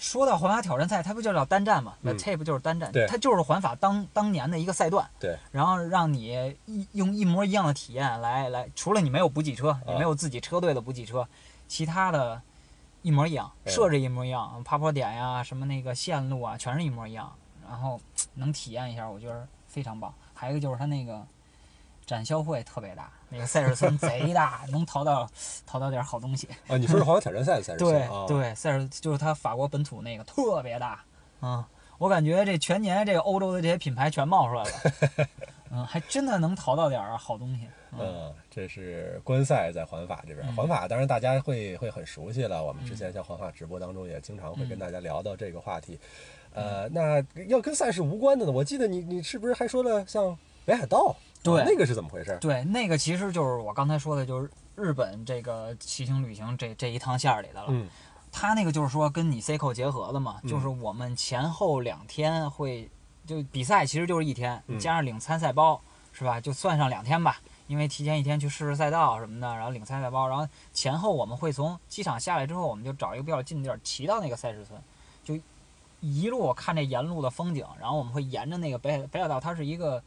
说到环法挑战赛，它不就叫单站嘛？那嗯 tape 就是单站，对它就是环法当当年的一个赛段。对，然后让你一用一模一样的体验来来，除了你没有补给车，啊你没有自己车队的补给车，其他的，一模一样，嗯设置一模一样，爬坡点呀，什么那个线路啊，全是一模一样。然后能体验一下，我觉得非常棒。还有一个就是它那个展销会特别大，那个赛事村贼大，*laughs* 能淘到淘到点好东西。啊，你说是环法挑战赛的赛事对线啊？对，赛事就是它法国本土那个特别大，嗯，我感觉这全年这个欧洲的这些品牌全冒出来了，嗯，还真的能淘到点儿好东西，嗯嗯，这是观赛在环法这边，嗯环法当然大家会会很熟悉了。我们之前像环法直播当中也经常会跟大家聊到这个话题。呃，那要跟赛事无关的呢，我记得你你是不是还说了像北海道？对啊那个是怎么回事？对，那个其实就是我刚才说的，就是日本这个骑行旅行这这一趟线儿里的了。嗯它那个就是说跟你 C 扣结合的嘛，嗯就是我们前后两天会，就比赛其实就是一天，嗯加上领参赛包是吧？就算上两天吧，因为提前一天去试试赛道什么的，然后领参赛包，然后前后我们会从机场下来之后，我们就找一个比较近的地儿骑到那个赛事村，就一路看这沿路的风景，然后我们会沿着那个北海北海道，它是一个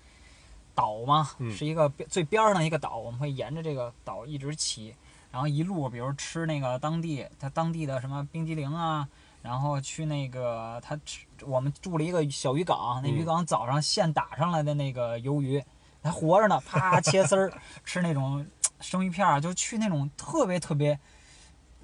岛嘛，嗯。是一个最边儿上的一个岛，我们会沿着这个岛一直骑，然后一路比如吃那个当地它当地的什么冰激凌啊，然后去那个它吃我们住了一个小渔港，那嗯渔港早上现打上来的那个鱿鱼，还活着呢，啪切丝儿吃那种生鱼片儿，就去那种特别特别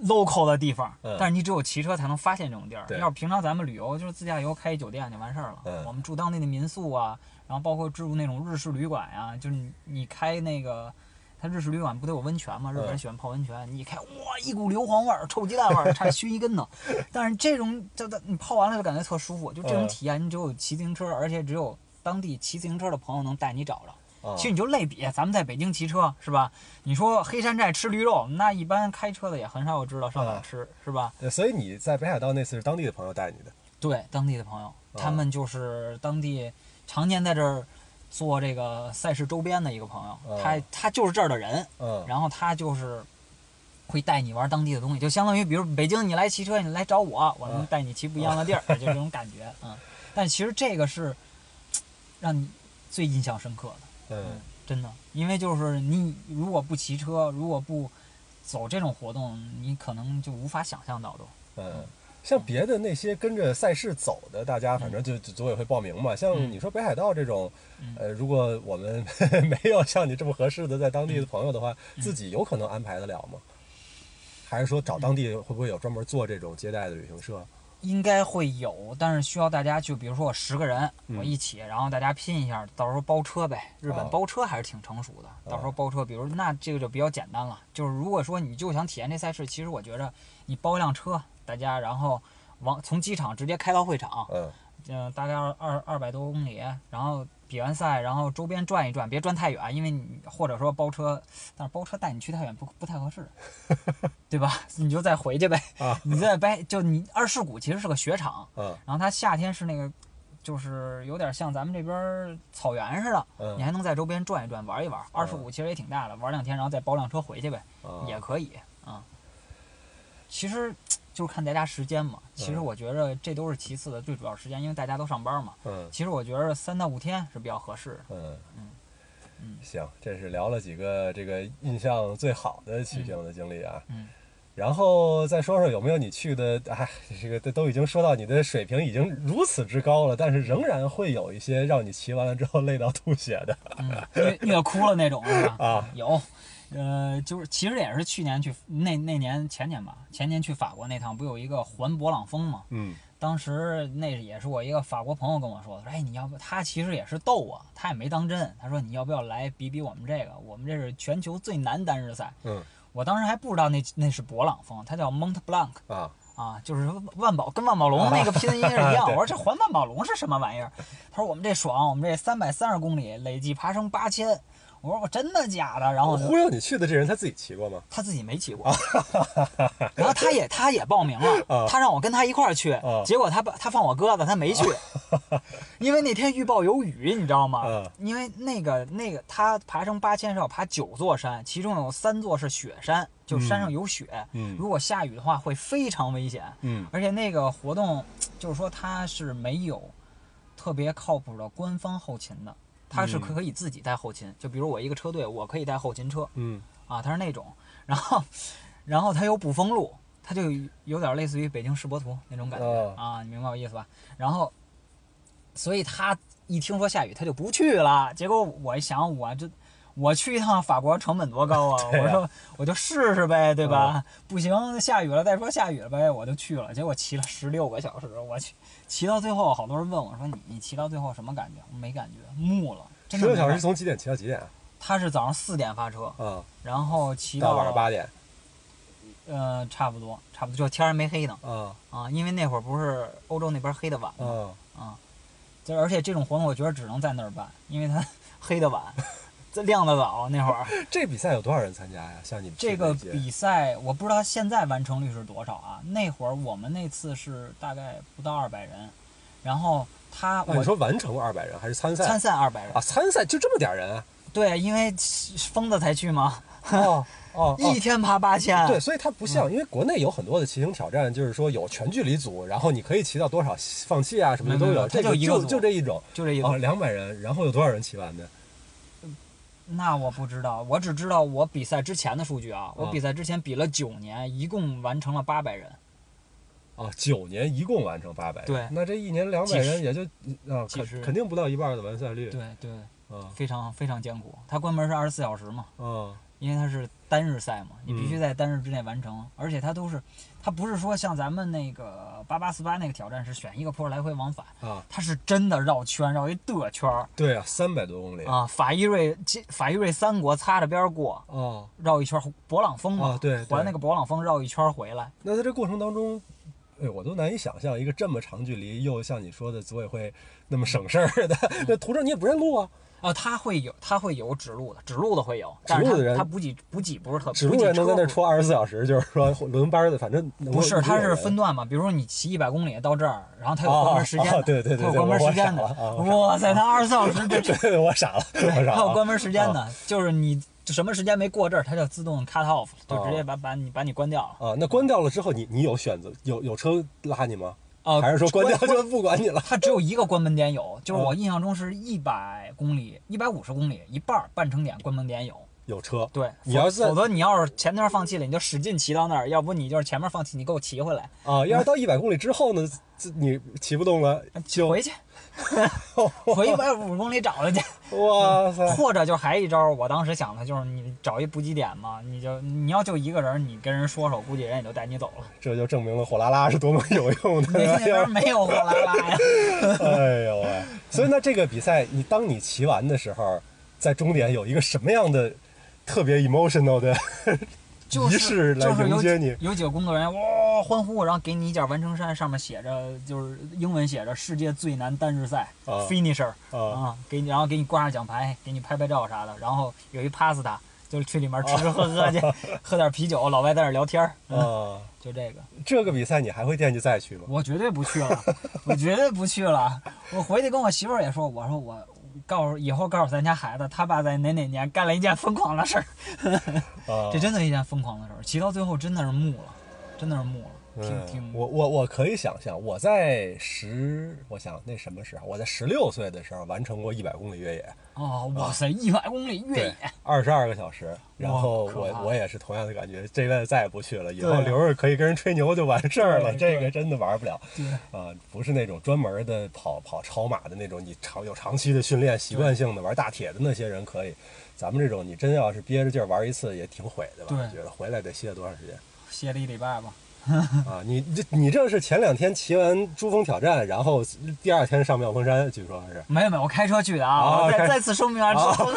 local 的地方，嗯。但是你只有骑车才能发现这种地儿。对。要是平常咱们旅游，就是自驾游开一酒店就完事儿了。嗯。我们住当地的民宿啊，然后包括住那种日式旅馆呀、就是你你开那个它日式旅馆不都有温泉吗？日本人嗯喜欢泡温泉，你一开哇，一股硫磺味儿、臭鸡蛋味儿，差点熏一跟头。但是这种就的你泡完了就感觉特舒服，就这种嗯体验，你只有骑自行车，而且只有当地骑自行车的朋友能带你找着。啊其实你就类比，咱们在北京骑车是吧？你说黑山寨吃驴肉，那一般开车的也很少有知道上哪儿嗯吃，是吧？对所以你在北海道那次是当地的朋友带你的，对，当地的朋友，他们就是当地常年在这儿做这个赛事周边的一个朋友，哦他他就是这儿的人，嗯然后他就是会带你玩当地的东西，就相当于比如北京你来骑车，你来找我，我能啊带你骑不一样的地儿，*laughs* 就这种感觉，嗯。但其实这个是让你最印象深刻的。嗯真的，因为就是你如果不骑车，如果不走这种活动，你可能就无法想象到都。嗯。像别的那些跟着赛事走的，大家反正就就组委会报名嘛。像嗯你说北海道这种，嗯呃，如果我们 *laughs* 没有像你这么合适的在当地的朋友的话，嗯自己有可能安排得了吗？还是说找当地会不会有专门做这种接待的旅行社？应该会有，但是需要大家就，比如说我十个人，嗯我一起，然后大家拼一下，到时候包车呗。日本哦包车还是挺成熟的，到时候包车，比如那这个就比较简单了。就是如果说你就想体验这赛事，其实我觉着你包一辆车，大家然后往从机场直接开到会场，嗯嗯、大概二二二百多公里，然后比完赛，然后周边转一转，别转太远，因为你或者说包车，但是包车带你去太远不不太合适，*laughs* 对吧？*laughs* 你就再回去呗，啊你再掰，就你二世谷其实是个雪场，嗯然后它夏天是那个，就是有点像咱们这边儿草原似的，你嗯还能在周边转一转，玩一玩。二世谷其实也挺大的，玩两天，然后再包辆车回去呗，啊也可以啊、其实就是看大家时间嘛。其实嗯我觉着这都是其次的，最主要时间，因为大家都上班嘛。嗯其实我觉着三到五天是比较合适的。嗯嗯行，这是聊了几个这个印象最好的骑行的经历啊。嗯然后再说说有没有你去的，哎，这个都都已经说到你的水平已经如此之高了，但是仍然会有一些让你骑完了之后累到吐血的嗯，虐虐哭了那种是吧？啊。有，呃，就是其实也是去年去那那年前年吧，前年去法国那趟不有一个环勃朗峰嘛？嗯当时那也是我一个法国朋友跟我说的，说哎你要不他其实也是逗我，他也没当真，他说你要不要来比比我们这个，我们这是全球最难单日赛。嗯我当时还不知道那那是勃朗峰，它叫 Mont Blanc 啊啊，就是万宝跟万宝龙那个拼音是一样。对 *laughs* 我说这环万宝龙是什么玩意儿？他说我们这爽，我们这三百三十公里累计爬升八千。我说我真的假的？然后忽悠你去的这人他自己骑过吗？他自己没骑过，然后他也他也报名了啊，他让我跟他一块儿去啊，结果他把他放我鸽子，他没去，*laughs* 因为那天预报有雨，你知道吗啊？因为那个那个他爬升八千是要爬九座山，其中有三座是雪山，就山上有雪，嗯。如果下雨的话会非常危险，嗯。而且那个活动就是说他是没有特别靠谱的官方后勤的，它是嗯可以自己带后勤，就比如我一个车队，我可以带后勤车，嗯啊，它是那种，然后，然后它有补风路，它就有点类似于北京世博图那种感觉、哦啊，你明白我意思吧？然后，所以他一听说下雨，他就不去了。结果我一想，我这我去一趟法国成本多高啊！*laughs* 啊我说我就试试呗，对吧？不行，下雨了再说下雨了呗，我就去了。结果骑了十六个小时，我去骑到最后，好多人问我说你你骑到最后什么感觉？我没感觉，木了。真十六小时从几点骑到几点啊？他是早上四点发车，嗯，然后骑到晚上八点呃，差不多，差不多，就天还没黑呢嗯啊，因为那会儿不是欧洲那边黑的晚嘛啊啊，就而且这种活动我觉得只能在那儿办，因为它 *laughs* 黑的晚，这亮的早那会儿。*laughs* 这比赛有多少人参加呀？像你们这个比赛我不知道现在完成率是多少啊？那会儿我们那次是大概不到二百人，然后他你说完成二百人还是参赛参赛二百人啊？，参赛就这么点人啊？对，因为疯子才去嘛，哦哦 *laughs* 哦一天爬八千，对，所以它不像，因为国内有很多的骑行挑战，就是说有全距离组，然后你可以骑到多少放弃啊什么的都有。这就就就这一种就这一种哦，两百人，然后有多少人骑完的？那我不知道，我只知道我比赛之前的数据啊，我啊比赛之前比了九年，一共完成了八百人。啊，九年一共完成八百，对那这一年两百人也就啊，肯肯定不到一半的完赛率。对对，嗯，非常非常艰苦。它关门是二十四小时嘛，嗯，因为它是单日赛嘛，你必须在单日之内完成，而且它都是，它不是说像咱们那个八八四八那个挑战是选一个坡来回往返啊，它是真的绕圈，绕一的圈儿。对啊，三百多公里啊，法伊瑞法伊瑞三国擦着边过，啊，绕一圈勃朗峰嘛，对，环那个勃朗峰绕一圈回来。那在这过程当中。哎，我都难以想象一个这么长距离又像你说的组委会那么省事儿的，*laughs* 那途中你也不认路啊？啊，他会有，他会有指路的，指路的会有，指路的人他补给补给不是特，指路人能在那戳二十四小时，就是说轮班的，反正不是，他是分段嘛，比如说你骑一百公里到这儿，然后他有关门时间的，对对对，他有关门时间的，哇塞，他二十四小时，这我傻了，*laughs* 对，他有关门时间的，就是你。什么时间没过这儿，它就自动 cut off，就直接把把你把你关掉了啊。那关掉了之后，你你有选择，有有车拉你吗？啊，还是说关掉就不管你了？它只有一个关门点有，就是我印象中是一百公里，一百五十公里一半半程点关门点有。有车，对，你要是否则你要是前段放弃了，你就使劲骑到那儿；要不你就是前面放弃，你给我骑回来。啊，要是到一百公里之后呢，你骑不动了，就回去，*laughs* 回一百五十公里找他去。*laughs* 哇塞！或者就还一招，我当时想的就是你找一补给点嘛，你就你要就一个人，你跟人说说，估计人也就带你走了。这就证明了火拉拉是多么有用的。*laughs* 那边没有火拉拉呀。哎呦喂！所以那这个比赛，你当你骑完的时候，在终点有一个什么样的？特别 emotional 的仪式来迎接你，有几个工作人员哇欢呼，然后给你一件完成衫，上面写着就是英文写着“世界最难单日赛 ”，finisher 啊，给你然后给你挂上奖牌，给你拍拍照啥的，然后有一 pasta，就是去里面吃吃喝喝去，*laughs* 喝点啤酒，老外在那聊天儿啊，就这个。这个比赛你还会惦记再去吗？我绝对不去了，我绝对不去了。我回去跟我媳妇儿也说，我说我。告诉以后告诉咱家孩子，他爸在哪哪年干了一件疯狂的事儿，*laughs* 这真的一件疯狂的事儿，骑到最后真的是木了，真的是木了。嗯，我我我可以想象，我在十，我想那什么时候，我在十六岁的时候完成过一百公里越野。哦，哇塞，一百公里越野，二十二个小时。然后我我也是同样的感觉，这辈子再也不去了，以后留着可以跟人吹牛就完事儿了。这个真的玩不了。啊，不是那种专门的跑跑超马的那种，你长有长期的训练习惯性的玩大铁的那些人可以。咱们这种，你真要是憋着劲儿玩一次也挺毁的吧？我觉得回来得歇多长时间？歇了一礼拜吧。*laughs* 啊，你这你这是前两天骑完珠峰挑战，然后第二天上妙峰山，据说是？没有没有，我开车去的啊！再再次声明啊，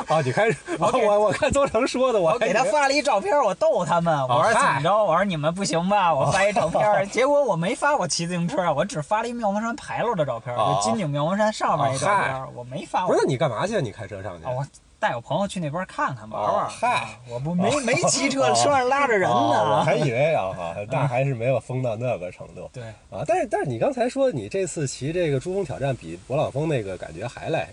啊，你开始，我我我看邹成说的，我给他发了一照片，我逗他们，我说怎么着？我说你们不行吧？我发一照片，*laughs* 结果我没发我骑自行车，我只发了一妙峰山牌楼的照片，就金顶妙峰山上面一照片，我没发。不是你干嘛去？你开车上去？我。带我朋友去那边看看玩玩。嗨，我不没没骑车，车 *laughs* 上拉着人呢。我还以为啊哈，*laughs* 但还是没有疯到那个程度。对啊，但是但是你刚才说你这次骑这个珠峰挑战比勃朗峰那个感觉还累。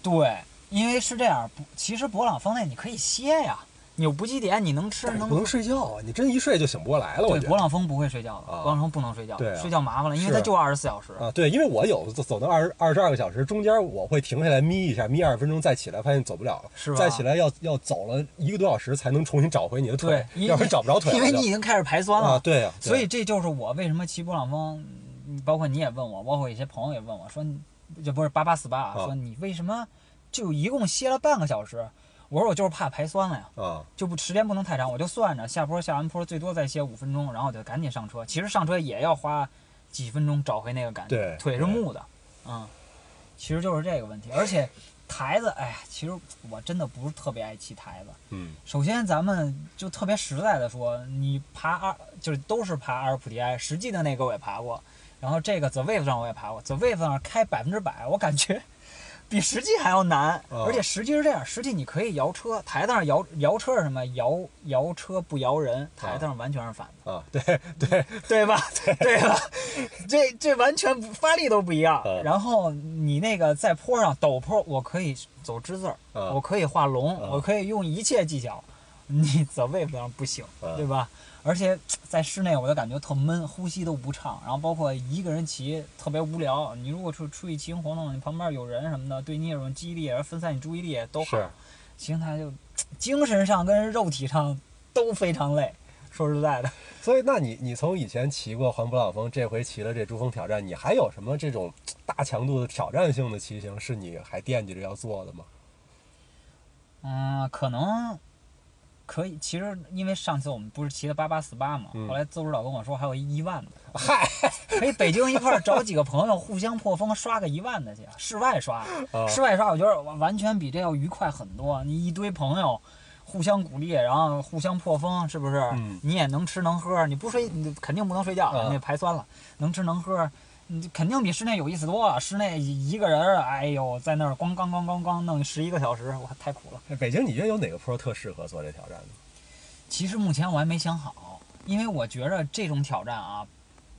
对，因为是这样，其实勃朗峰那你可以歇呀。有补给点，你能吃能不能睡觉啊？你真一睡就醒不过来了。对，勃朗峰不会睡觉的，勃朗峰不能睡觉，睡觉麻烦了，因为它就二十四小时啊。对，因为我有走走到二十二十二个小时，中间我会停下来眯一下，眯二十分钟再起来，发现走不了了，是吧？再起来要要走了一个多小时才能重新找回你的腿，要不然找不着腿。因为你已经开始排酸了。对呀。所以这就是我为什么骑勃朗峰，包括你也问我，包括一些朋友也问我说，这不是八八四八啊，说你为什么就一共歇了半个小时？我说我就是怕排酸了呀，啊，就不时间不能太长，我就算着下坡下完坡最多再歇五分钟，然后就赶紧上车。其实上车也要花几分钟找回那个感觉，腿是木的，嗯，其实就是这个问题。而且台子，哎呀，其实我真的不是特别爱骑台子，嗯，首先咱们就特别实在的说，你爬阿就是都是爬阿尔普迪埃，实际的那个我也爬过，然后这个 The Wave 上我也爬过，The Wave 上开百分之百，我感觉。比实际还要难，而且实际是这样，实际你可以摇车，台子上摇摇车是什么？摇摇车不摇人，台子上完全是反的啊，对对对吧？对吧？*laughs* *laughs* 这这完全发力都不一样。然后你那个在坡上陡坡，我可以走之字儿，我可以画龙，我可以用一切技巧，你 *laughs* 走位上不行，对吧？而且在室内我就感觉特闷，呼吸都不畅。然后包括一个人骑特别无聊。你如果出出去骑行活动，你旁边有人什么的，对你有种激励，而分散你注意力都好。骑行台就精神上跟肉体上都非常累。说实在的，所以那你你从以前骑过环勃朗峰，这回骑了这珠峰挑战，你还有什么这种大强度的挑战性的骑行是你还惦记着要做的吗？嗯，可能可以。其实因为上次我们不是骑的八八四八嘛，嗯后来邹指导跟我说还有一一万的，*laughs* 嗨，可以北京一块儿找几个朋友互相破风刷个一万的去，室外刷，啊室外刷我觉得完全比这要愉快很多。你一堆朋友。互相鼓励，然后互相破风，是不是？嗯你也能吃能喝，你不睡，你肯定不能睡觉，啊你排酸了。能吃能喝，你肯定比室内有意思多了。室内一个人儿，哎呦，在那儿咣咣咣咣咣弄十一个小时，我，太苦了。北京，你觉得有哪个坡特适合做这挑战呢？其实目前我还没想好，因为我觉着这种挑战啊，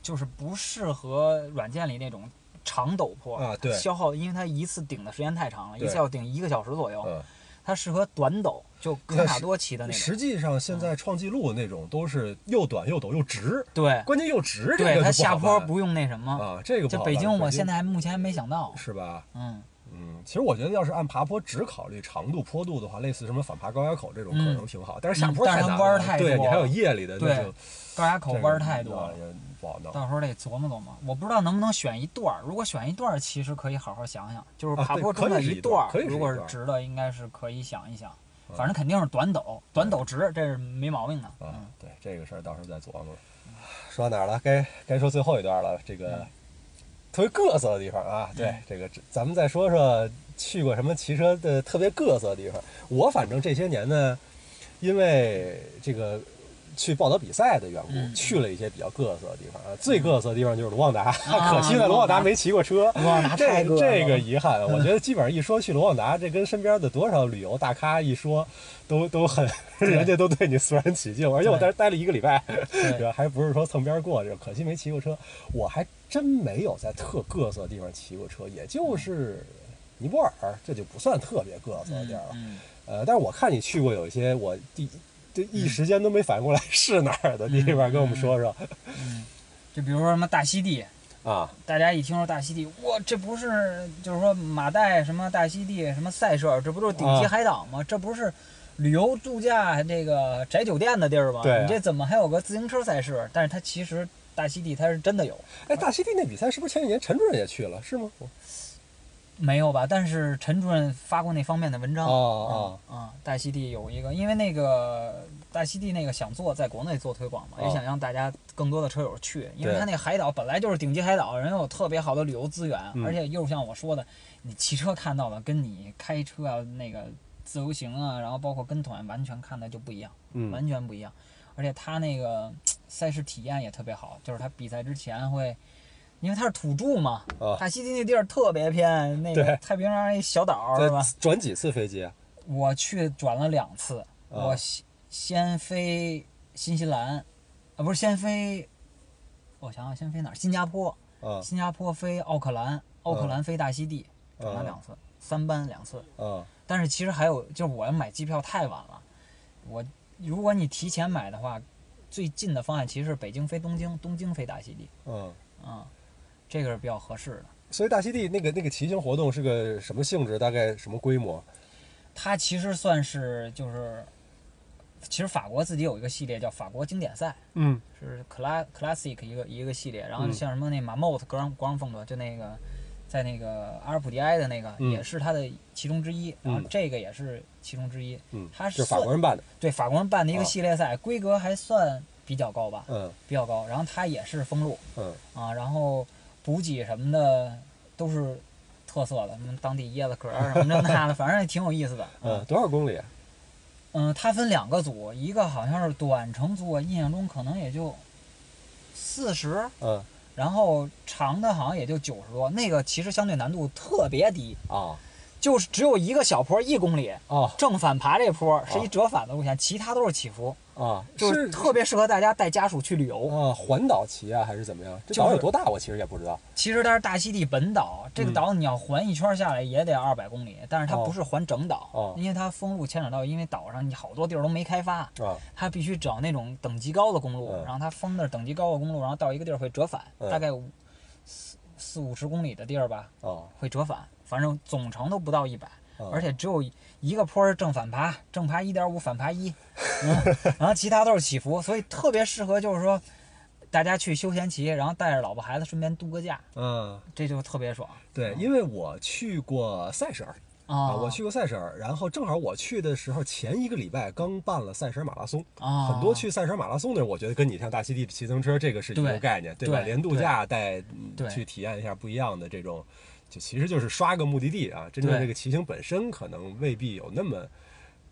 就是不适合软件里那种长陡坡啊对消耗，因为它一次顶的时间太长了，一次要顶一个小时左右。嗯，它适合短陡，就科塔多骑的那种。实际上现在创纪录那种都是又短又陡又直，对，关键又直，这对，个它下坡不用那什么。啊，这个不就北京，我现在还目前还没想到。是吧？嗯，嗯，其实我觉得要是按爬坡只考虑长度、坡度的话，类似什么反爬高崖口这种可嗯能挺好，但是下坡嗯但是它太难对你还有夜里的那种高崖口弯儿太多了。啊也不好弄。到时候得琢磨琢磨，我不知道能不能选一段儿。如果选一段儿，其实可以好好想想，就是爬坡中的可以一段段儿。可以是一如果直的，应该是可以想一想。嗯反正肯定是短陡，短陡直，这是没毛病的。啊嗯，，对这个事儿到时候再琢磨。说到哪儿了？该该说最后一段了，这个嗯特别各色的地方啊。对嗯，这个咱们再说说去过什么骑车的特别各色的地方。我反正这些年呢，因为这个去报道比赛的缘故，嗯去了一些比较各色的地方啊。最各色的地方就是卢旺达，*laughs* 啊可惜呢，卢卢旺达没骑过车。卢旺达这这个遗憾，*laughs* 我觉得基本上一说去卢旺达，这跟身边的多少旅游大咖一说，都都很，*laughs* 人家都对你肃然起敬。而且我在这待了一个礼拜，对这还不是说蹭边过，这可惜没骑过车。我还真没有在特各色地方骑过车，也就是尼泊尔，这就不算特别各色的地儿了。嗯，呃，但是我看你去过有一些，我第这一时间都没反应过来是哪儿的你这边跟我们说说嗯，就比如说什么大溪地，啊。大家一听说大溪地，哇，这不是就是说马代什么大溪地什么赛社，这不都是顶级啊海岛吗？这不是旅游度假这个宅酒店的地儿吗？对啊你这怎么还有个自行车赛事？但是它其实大溪地它是真的有，哎，大溪地那比赛是不是前几年陈主任也去了？是吗？没有吧？但是陈主任发过那方面的文章。哦嗯嗯，大溪地有一个，因为那个大溪地那个想做在国内做推广嘛，哦也想让大家更多的车友去，因为对它那个海岛本来就是顶级海岛，人有特别好的旅游资源，嗯而且又像我说的，你骑车看到的跟你开车啊那个自由行啊，然后包括跟团完全看的就不一样，嗯完全不一样。而且他那个赛事体验也特别好，就是他比赛之前会。因为它是土著嘛，啊大溪地那地儿特别偏，那个太平洋一小岛儿是吧？转几次飞机啊？我去转了两次，啊我先先飞新西兰，啊不是先飞，我想想先飞哪儿？新加坡，啊新加坡飞奥克兰，奥克兰飞大溪地，转了啊两次，三班两次。啊但是其实还有，就是我买机票太晚了，我如果你提前买的话，最近的方案其实是北京飞东京，东京飞大溪地，嗯。嗯，这个是比较合适的。所以大溪地那个那个骑行活动是个什么性质？大概什么规模？它其实算是就是，其实法国自己有一个系列叫法国经典赛。嗯是 cla classic 一个一个系列，然后嗯像什么那马莫特格朗格朗风格，就那个在那个阿尔普迪埃的那个，嗯也是它的其中之一，然后嗯这个也是其中之一。嗯，它是法国人办的。对法国人办的一个啊系列赛，规格还算比较高吧，嗯比较高。然后它也是封路嗯啊，然后补给什么的都是特色的，什么当地椰子壳儿什么这那的，反正也挺有意思的。嗯，多少公里？嗯，它分两个组，一个好像是短程组，我印象中可能也就四十，嗯。然后长的好像也就九十多，那个其实相对难度特别低，啊。就是只有一个小坡一公里，啊正反爬这坡是啊一折返的路线，其他都是起伏，啊！就是特别适合大家带家属去旅游。啊，环岛骑啊，还是怎么样？这岛有多大？我其实也不知道。其实它是大溪地本岛，这个嗯岛你要环一圈下来也得二百公里，但是它哦不是环整岛，哦因为它封路牵扯到，因为岛上你好多地儿都没开发，啊它必须找那种等级高的公路，嗯然后它封的是等级高的公路，然后到一个地儿会折返，嗯大概五四四五十公里的地儿吧，啊会折返，反正总长都不到一百、啊而且只有一个坡是正反爬，正爬一点五，反爬一、嗯，然后其他都是起伏，所以特别适合就是说大家去休闲骑，然后带着老婆孩子顺便度个假，嗯，这就特别爽。对，因为我去过塞舌尔，啊，我去过塞舌尔，然后正好我去的时候前一个礼拜刚办了塞舌尔马拉松，啊，很多去塞舌尔马拉松的人，我觉得跟你像大溪地骑自行车这个是一个概念，对吧？连度假带去体验一下不一样的这种，就其实就是刷个目的地啊。真正对这个骑行本身可能未必有那么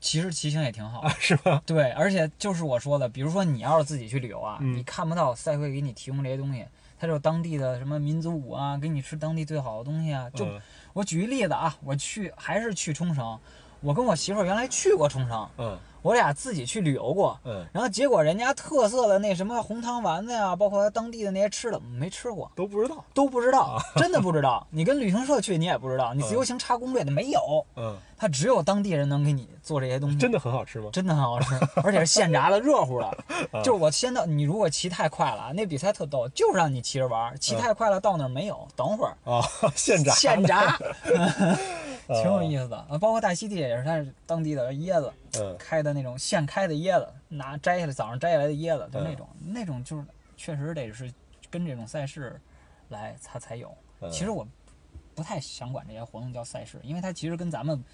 其实骑行也挺好。啊，是吧？对，而且就是我说的，比如说你要是自己去旅游啊，嗯你看不到赛会给你提供这些东西，它就当地的什么民族舞啊，给你吃当地最好的东西啊。就、嗯我举一例子啊，我去还是去冲绳，我跟我媳妇儿原来去过冲绳，嗯我俩自己去旅游过。嗯，然后结果人家特色的那什么红汤丸子呀，包括当地的那些吃的没吃过，都不知道。都不知道，真的不知道。你跟旅行社去你也不知道，你自由行查攻略的没有，嗯，它只有当地人能给你做这些东西。真的很好吃吗？真的很好吃，而且是现炸的、热乎的。*laughs* 啊就是我先到，你如果骑太快了，那比赛特逗，就是让你骑着玩儿，骑太快了到那儿没有，等会儿啊，现 *laughs* 炸现炸，啊 *laughs* 挺有意思的。啊包括大溪地也是，它是当地的椰子嗯开的那种现开的椰子，拿摘下来早上摘下来的椰子，就那嗯种那种就是确实得是跟这种赛事来它才有。嗯其实我不太想管这些活动叫赛事，因为它其实跟咱们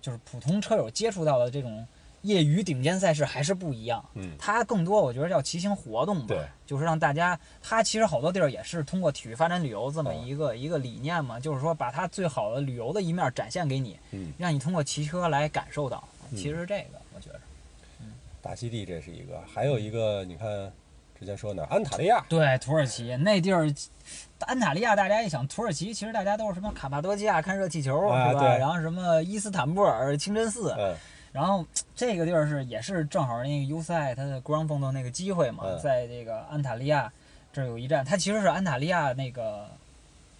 就是普通车友接触到的这种业余顶尖赛事还是不一样。嗯。它更多我觉得叫骑行活动吧对，就是让大家，它其实好多地儿也是通过体育发展旅游这么嗯。一个、一个理念嘛，就是说把它最好的旅游的一面展现给你，嗯，让你通过骑车来感受到。嗯。其实这个我觉得，大溪地这是一个，还有一个你看之前说哪安塔利亚，对土耳其那地儿，安塔利亚大家一想土耳其，其实大家都是什么卡帕多基亚看热气球、是吧？然后什么伊斯坦布尔清真寺，嗯然后这个地儿是也是正好那个 U 赛它的 o n 的那个机会嘛，嗯在这个安塔利亚这儿有一站，它其实是安塔利亚那个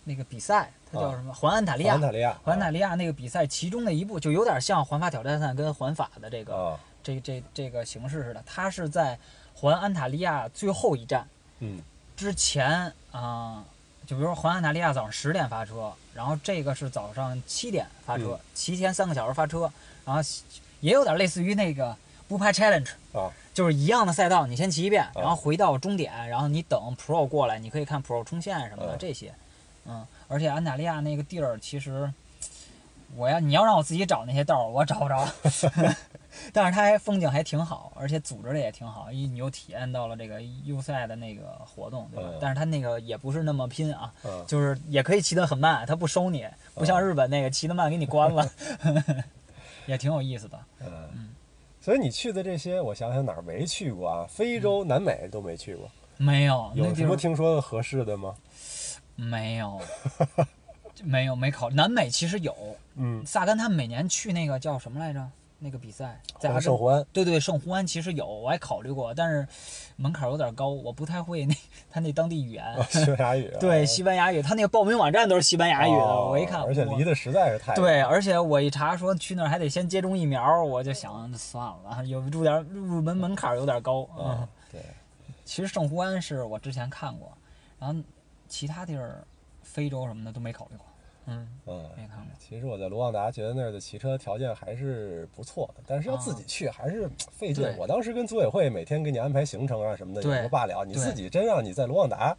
那个比赛，它叫什么？环安塔利亚安。塔利亚，环安塔利亚那个比赛其中的一步，就有点像环法挑战赛跟环法的这个、啊，这这这个形式似的。它是在环安塔利亚最后一站嗯。之前啊、就比如说环安塔利亚早上十点发车，然后这个是早上七点发车嗯，提前三个小时发车，然后也有点类似于那个不拍 challenge，啊，就是一样的赛道，你先骑一遍，啊。然后回到终点，然后你等 Pro 过来，你可以看 Pro 冲线什么的嗯这些，嗯，而且安塔利亚那个地儿其实，我要你要让我自己找那些道儿，我找不着，*laughs* *laughs* 但是它还风景还挺好，而且组织的也挺好，一你又体验到了这个 U 赛的那个活动，对吧？嗯但是它那个也不是那么拼啊，嗯就是也可以骑得很慢，它不收你，不像日本那个骑得慢给你关了，*laughs* 也挺有意思的。嗯，所以你去的这些，我想想哪儿没去过啊？非洲、南美都没去过，没有，有什么听说的合适的吗？没有，*laughs* 没有没考虑。南美其实有，嗯，萨甘他们每年去那个叫什么来着？那个比赛在阿根圣胡安，对对，圣胡安其实有，我还考虑过，但是门槛有点高，我不太会那他那当地语言。西班牙语 *laughs* 啊，对西班牙语，他那个报名网站都是西班牙语的，哦我一看，而且我离得实在是太对，而且我一查说去那儿还得先接种疫苗，我就想算了，有入点入门门槛有点高。嗯啊，，对，其实圣胡安是我之前看过，然后其他地儿，非洲什么的都没考虑过。嗯，嗯。没看过。其实我在卢旺达觉得那儿的骑车条件还是不错的，但是要自己去还是费劲。啊我当时跟组委会每天给你安排行程啊什么的对也就罢了，你自己真让你在卢旺达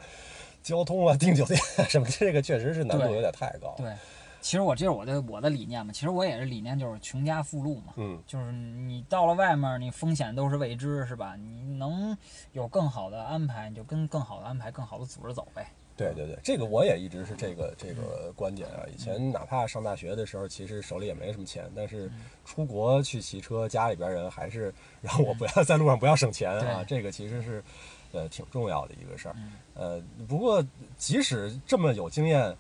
交通啊、*laughs* 订酒店啊什么，这个确实是难度有点太高。对，其实我这是我的我的理念嘛，其实我也是理念就是穷家富路嘛，嗯，就是你到了外面，你风险都是未知，是吧？你能有更好的安排，你就跟更好的安排、更好的组织走呗。对对对，这个我也一直是这个这个观点啊。以前哪怕上大学的时候，其实手里也没什么钱，但是出国去骑车，家里边人还是让我不要在路上不要省钱啊。这个其实是呃挺重要的一个事儿。嗯呃，不过即使这么有经验，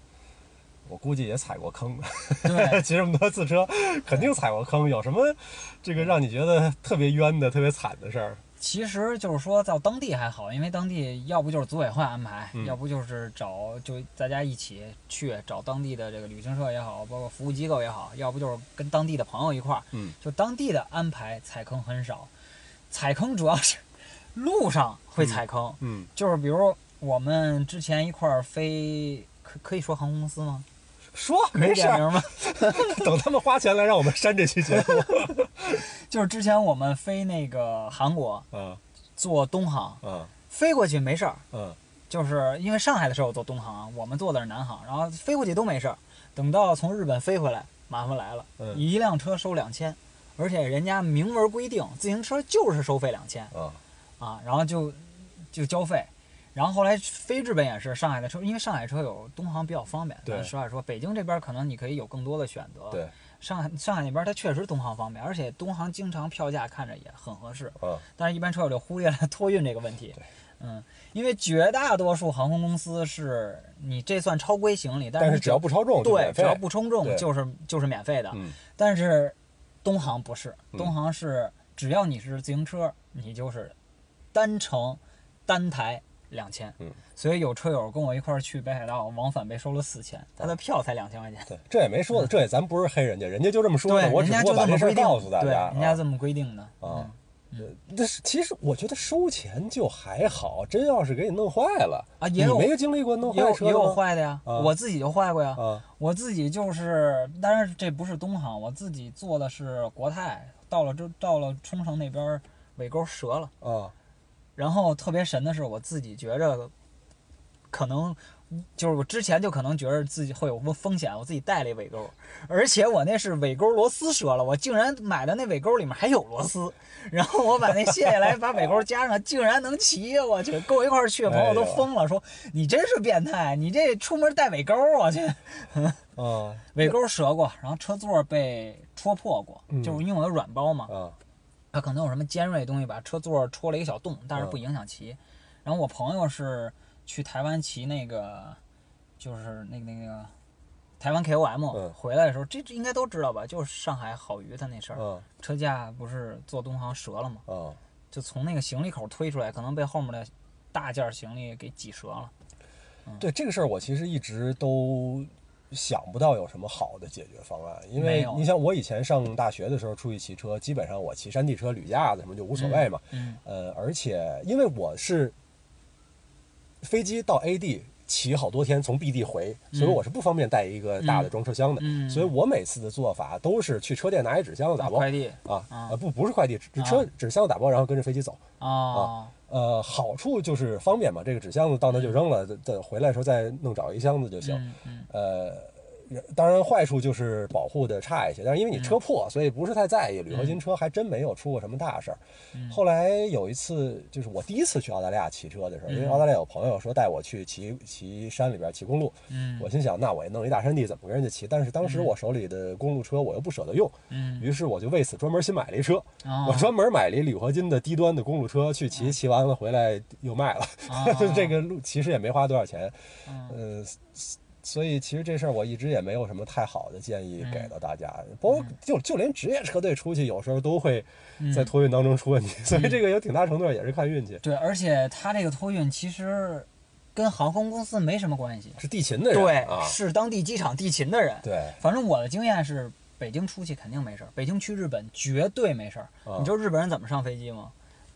我估计也踩过坑。对，*laughs* 骑这么多次车，肯定踩过坑。有什么这个让你觉得特别冤的、特别惨的事儿？其实就是说到当地还好，因为当地要不就是组委会安排，嗯要不就是找就大家一起去找当地的这个旅行社也好，包括服务机构也好，要不就是跟当地的朋友一块儿，嗯就当地的安排踩坑很少，踩坑主要是路上会踩坑，嗯，就是比如我们之前一块儿飞，可可以说航空公司吗？说没事儿，点名吗？*laughs* 等他们花钱来让我们删这期节目。*laughs* 就是之前我们飞那个韩国，嗯坐东航，嗯飞过去没事儿，嗯就是因为上海的时候坐东航，我们坐的是南航，然后飞过去都没事儿。等到从日本飞回来，麻烦来了，嗯一辆车收两千，而且人家明文规定自行车就是收费两千啊啊，然后就就交费。然后后来飞日本也是上海的车，因为上海车有东航比较方便。对咱实话说，北京这边可能你可以有更多的选择。对，上海上海那边它确实东航方便，而且东航经常票价看着也很合适。啊但是，一般车友就忽略了 *laughs* 托运这个问题对。嗯，因为绝大多数航空公司是你这算超规行李，但是只要不超重对只要不超重就是就是免费的。嗯但是东航不是，嗯东航是只要你是自行车，你就是单程单台两千。嗯，所以有车友跟我一块儿去北海道，往返被收了四千，他的票才两千块钱。对，这也没说的，这也咱不是黑人家，人家就这么说的，对，我只人家就不过把这事告诉大对，家啊人家这么规定的。啊嗯，这是其实我觉得收钱就还好，真要是给你弄坏了啊也有你没经历过弄也有也有坏车的呀，啊我自己就坏过呀。啊我自己就是，当然这不是东航，我自己坐的是国泰，到了这到了冲绳那边儿尾钩折了，啊然后特别神的是，我自己觉着可能就是我之前就可能觉着自己会有风险，我自己带了一尾钩，而且我那是尾钩螺丝折了，我竟然买的那尾钩里面还有螺丝，然后我把那卸下来，把尾钩加上，竟然能骑，我去，跟我一块儿去的朋友都疯了，说你真是变态，你这出门带尾钩，我去。嗯 *laughs* 尾钩折过，然后车座被戳破过，嗯就是因为我的软包嘛，啊它可能有什么尖锐的东西把车座戳了一个小洞，但是嗯不影响骑。然后我朋友是去台湾骑那个，就是那个那个台湾 KOM，、嗯回来的时候，这这应该都知道吧？就是上海好鱼他那事儿，啊车架不是坐东航折了吗？啊！就从那个行李口推出来，可能被后面的大件行李给挤折了。对这个事儿，我其实一直都想不到有什么好的解决方案，因为你想，我以前上大学的时候出去骑车，基本上我骑山地车、铝架子什么就无所谓嘛。嗯呃，而且因为我是飞机到 A 地骑好多天，从 B 地回，所以我是不方便带一个大的装车厢的，嗯，所以我每次的做法都是去车店拿一纸箱子打包。快递。啊啊。呃不不是快递，纸车纸箱子打包，然后跟着飞机走。啊呃，好处就是方便嘛，这个纸箱子到那就扔了，等回来的时候再弄找一箱子就行。嗯嗯呃，当然坏处就是保护的差一些，但是因为你车破，所以不是太在意。铝合金车还真没有出过什么大事儿。嗯后来有一次，就是我第一次去澳大利亚骑车的时候，因为嗯澳大利亚有朋友说带我去骑骑山里边骑公路，嗯我心想那我也弄一大山地，怎么跟人家骑？但是当时我手里的公路车我又不舍得用，嗯，于是我就为此专门新买了一车。啊我专门买了一铝合金的低端的公路车去骑，骑完了回来又卖了。啊 *laughs* 这个路其实也没花多少钱，嗯呃，所以其实这事儿我一直也没有什么太好的建议嗯给到大家，包括就就连职业车队出去有时候都会在嗯托运当中出问题，所以这个有挺大程度上也是看运气。对，而且他这个托运其实跟航空公司没什么关系，是地勤的人对，啊，是当地机场地勤的人。对，反正我的经验是，北京出去肯定没事儿，北京去日本绝对没事儿。啊你知道日本人怎么上飞机吗？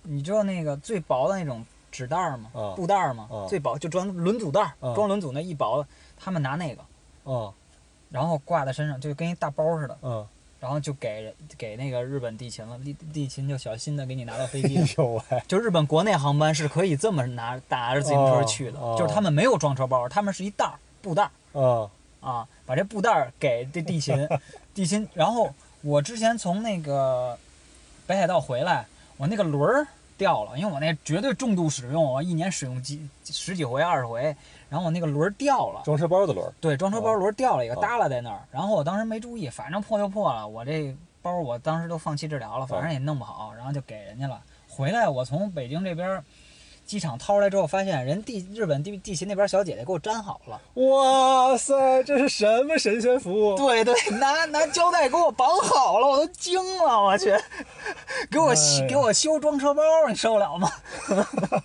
你知道那个最薄的那种纸袋儿吗？啊布袋儿吗？啊最薄就装轮组袋儿，啊装轮组那一薄，他们拿那个，啊然后挂在身上，就跟一大包似的，嗯，然后就给给那个日本地勤了，地地勤就小心的给你拿到飞机。上。*laughs* 有哎，就日本国内航班是可以这么拿打着自行车去的，哦哦。就是他们没有装车包，他们是一袋儿布袋儿。啊啊，把这布袋儿给这地勤，*laughs* 地勤。然后我之前从那个北海道回来，我那个轮儿掉了，因为我那绝对重度使用，我一年使用几十几回、二十回，然后我那个轮儿掉了。装车包的轮儿对，装车包轮儿掉了一个，哦耷拉在那儿。然后我当时没注意，反正破就破了。我这包我当时都放弃治疗了，反正也弄不好，然后就给人家了。回来我从北京这边机场掏出来之后，发现人地日本地地勤那边小姐姐给我粘好了。哇塞，这是什么神仙服务？对对，拿拿胶带给我绑好了，我都惊了，我去，给我哎给我修装车包，你受得了吗？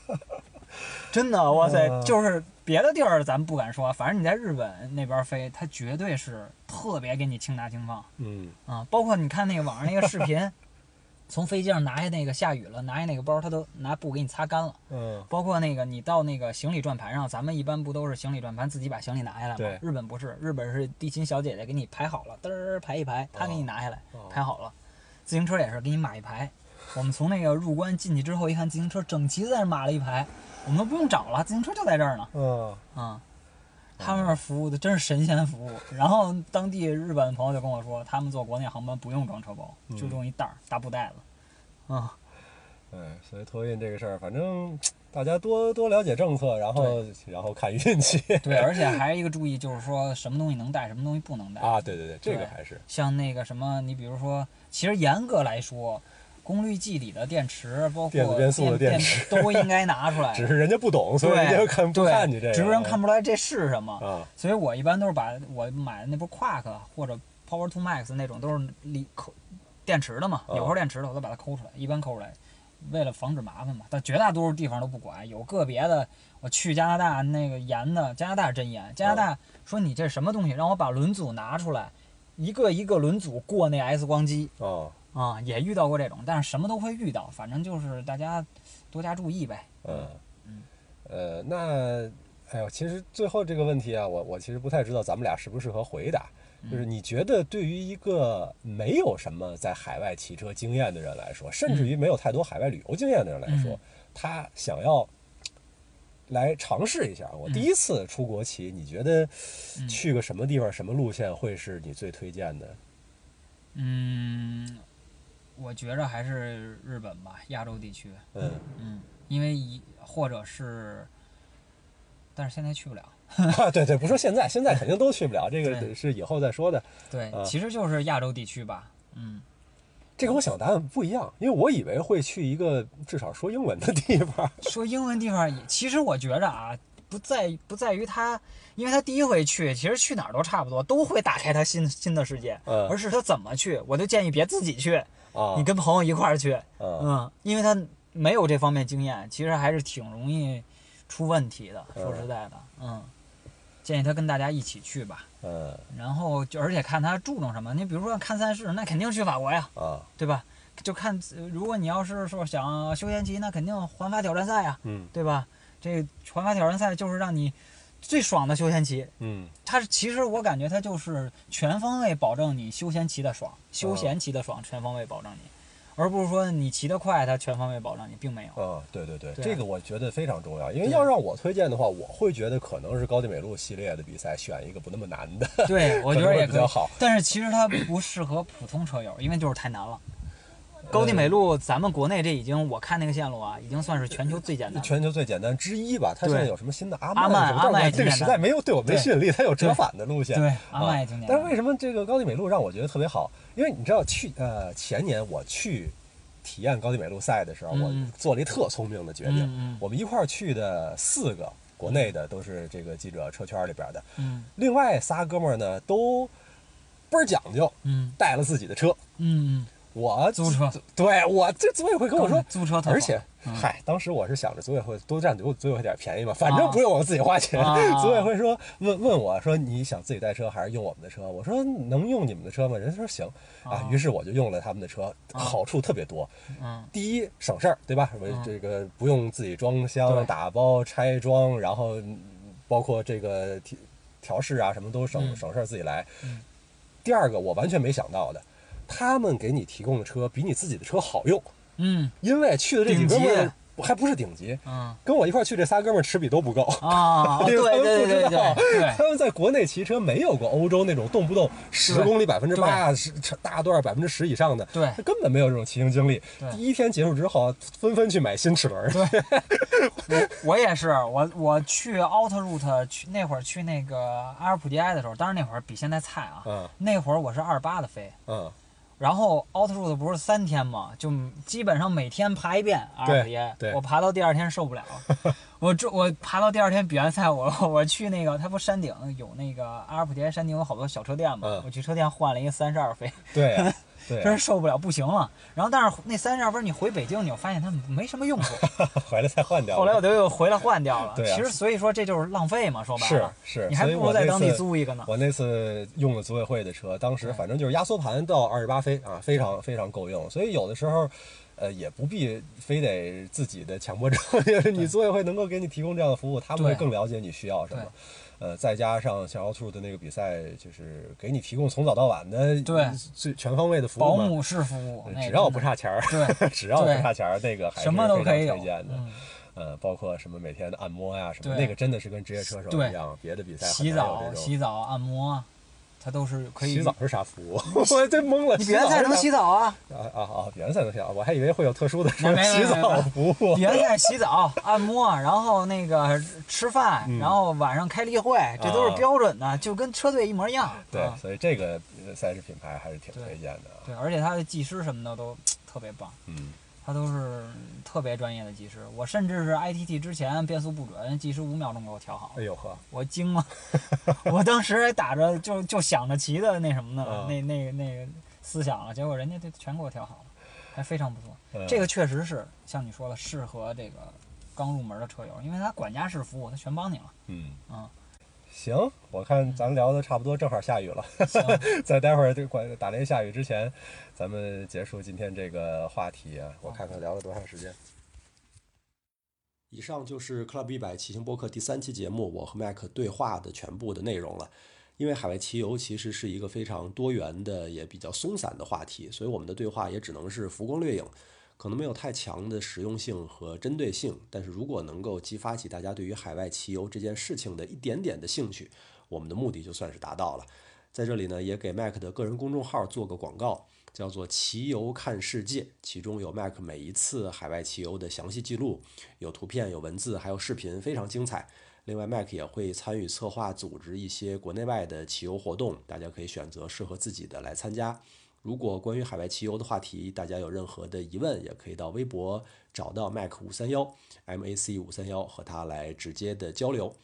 *laughs* 真的，哇塞，啊就是别的地儿咱不敢说，反正你在日本那边飞，它绝对是特别给你轻拿轻放嗯啊。包括你看那个网上那个视频，*laughs* 从飞机上拿下那个下雨了，拿下那个包，他都拿布给你擦干了。嗯包括那个你到那个行李转盘上，咱们一般不都是行李转盘自己把行李拿下来吗对？日本不是，日本是地勤小姐姐给你排好了，嘚儿排一排，她给你拿下来，哦排好了。自行车也是给你码一排。我们从那个入关进去之后，一看自行车整齐在那码了一排，我们都不用找了，自行车就在这儿呢。嗯，啊、他们那儿服务的真是神仙服务。然后当地日本的朋友就跟我说，他们坐国内航班不用装车包，就用一袋儿大布袋子。嗯，哎，所以托运这个事儿，反正大家多多了解政策，然后然后看运气。对，*laughs* 而且还一个注意就是说什么东西能带，什么东西不能带。啊，对对对，这个还是像那个什么，你比如说，其实严格来说。功率计里的电池，包括电子变速的电池，都应该拿出来。*laughs* 只是人家不懂，所以人家看不看你这个。直人看不出来这是什么。啊。所以我一般都是把我买的那不 Quark 或者 Power to Max 那种都是锂抠电池的嘛，有号电池的我都把它抠出来，一般抠出来，为了防止麻烦嘛。但绝大多数地方都不管，有个别的，我去加拿大那个严的，加拿大真严。加拿大说你这什么东西，让我把轮组拿出来，一个一个轮组过那 X 光机。哦。啊，也遇到过这种，但是什么都会遇到，反正就是大家多加注意呗。嗯嗯，呃，那哎呦，其实最后这个问题啊，我我其实不太知道咱们俩适不适合回答。就是你觉得对于一个没有什么在海外骑车经验的人来说，甚至于没有太多海外旅游经验的人来说，他想要来尝试一下，我第一次出国骑，你觉得去个什么地方、什么路线会是你最推荐的？嗯。我觉着还是日本吧，亚洲地区。嗯嗯，因为一或者是，但是现在去不了。对对，不说现在，现在肯定都去不了，这个是以后再说的。对，其实就是亚洲地区吧。嗯，这跟我想答案不一样，因为我以为会去一个至少说英文的地方。*laughs* 说英文地方，其实我觉着啊，不在不在于他，因为他第一回去，其实去哪儿都差不多，都会打开他新新的世界。嗯，而是他怎么去，我就建议别自己去。啊，你跟朋友一块儿去，嗯，因为他没有这方面经验，其实还是挺容易出问题的。说实在的，嗯，建议他跟大家一起去吧。嗯，然后就而且看他注重什么，你比如说看赛事，那肯定去法国呀，啊，对吧？就看如果你要是说想休闲骑，那肯定环法挑战赛呀，嗯，对吧？这环法挑战赛就是让你。最爽的休闲骑，嗯，它是其实我感觉它就是全方位保证你休闲骑的爽，休闲骑的爽，全方位保证你，而不是说你骑得快，它全方位保证你，并没有。啊，对对对，这个我觉得非常重要，因为要让我推荐的话，我会觉得可能是高地美路系列的比赛选一个不那么难的，对 *laughs* 我觉得也比较好。但是其实它不适合普通车友，因为就是太难了。高地美路，咱们国内这已经，我看那个线路啊，已经算是全球最简单，全球最简单之一吧。它现在有什么新的阿曼？阿曼这个时代没有对我没吸引力，它有折返的路线。对，阿曼也经典。但是为什么这个高地美路让我觉得特别好？因为你知道，去呃前年我去体验高地美路赛的时候，我做了一特聪明的决定。我们一块儿去的四个国内的都是这个记者车圈里边的，嗯，另外仨哥们儿呢都倍儿讲究，嗯，带了自己的车，嗯。我租车，对我这组委会跟我说租车，而且嗨，当时我是想着组委会多占组组委会点便宜嘛，反正不用我们自己花钱。*laughs* 组委会说问问我说你想自己带车还是用我们的车？我说能用你们的车吗？人家说行啊，于是我就用了他们的车，好处特别多。嗯，第一省事儿，对吧？我这个不用自己装箱、打包、拆装，然后包括这个调调试啊什么都省省事儿自己来。第二个我完全没想到的。他们给你提供的车比你自己的车好用，嗯，因为去的这几哥们儿还不是顶级，嗯，跟我一块去这仨哥们儿齿比都不够啊，*laughs* 对对对对，他们在国内骑车没有过欧洲那种动不动十公里百分之八十大段百分之十以上的，对，他根本没有这种骑行经历。第一天结束之后，纷纷去买新齿轮。对，我我也是，我我去 Auto Route 去那会儿去那个阿尔普迪埃的时候，当然那会儿比现在菜啊，嗯，那会儿我是二八的飞，嗯。然后 out route 不是三天嘛，就基本上每天爬一遍阿尔卑斯，我爬到第二天受不了，*laughs* 我这我爬到第二天比完赛，我 *laughs* 我去那个，他不山顶有那个阿尔普迪山顶有好多小车店嘛，我去车店换了一个三十二飞，对，真是受不了，不行了。然后但是那三十二分你回北京，你就发现它没什么用处，*laughs* 回来再换掉。后来我就又回来换掉了。对，其实所以说这就是浪费嘛，说白了是是，你还不如在当地租一个呢。我那次用了组委会的车，当时反正就是压缩盘到二十八飞啊，非常非常够用。所以有的时候。呃，也不必非得自己的强迫症，*laughs* 你组委会能够给你提供这样的服务，他们会更了解你需要什么。呃，再加上像奥兔的那个比赛，就是给你提供从早到晚的对最全方位的服务，保姆式服务，只要不差钱儿，对，只要不差钱儿，那个还是什么都可以推荐的。呃，包括什么每天的按摩呀什么，那个真的是跟职业车手一样，别的比赛很洗澡、这种洗澡、按摩，它都是可以。洗澡是啥服务？*laughs* 我真懵了。你比赛赛能洗澡澡啊？啊啊啊！比赛能洗澡，我还以为会有特殊的什么洗澡服务。比完赛洗澡、按摩，然后那个吃饭，嗯然后晚上开例会，这都是标准的，就跟车队一模一样。对，啊所以这个呃赛事品牌还是挺推荐的。对，而且它的技师什么的都特别棒，嗯，他都是特别专业的技师。我甚至是 ITT 之前变速不准，技师五秒钟给我调好了，哎呦呵，我惊了。*laughs* 我当时还打着就就想着骑的那什么呢，啊那那那个思想了，结果人家这全给我调好了，还非常不错。嗯这个确实是像你说的，适合这个刚入门的车友，因为他管家式服务，他全帮你了。嗯嗯，行，我看咱聊的差不多，正好下雨了。行，*laughs* 在待会儿这管打雷下雨之前，咱们结束今天这个话题啊。我看看聊了多长时间。以上就是 Club 一百骑行播客第三期节目，我和麦克对话的全部的内容了。因为海外骑游其实是一个非常多元的，也比较松散的话题，所以我们的对话也只能是浮光掠影，可能没有太强的实用性和针对性。但是如果能够激发起大家对于海外骑游这件事情的一点点的兴趣，我们的目的就算是达到了。在这里呢，也给 Mac 的个人公众号做个广告，叫做“骑游看世界”，其中有 Mac 每一次海外骑游的详细记录，有图片、有文字，还有视频，非常精彩。另外，Mac 也会参与策划、组织一些国内外的骑游活动，大家可以选择适合自己的来参加。如果关于海外骑游的话题，大家有任何的疑问，也可以到微博找到 Mac 五三幺 M A C 五三幺和他来直接的交流。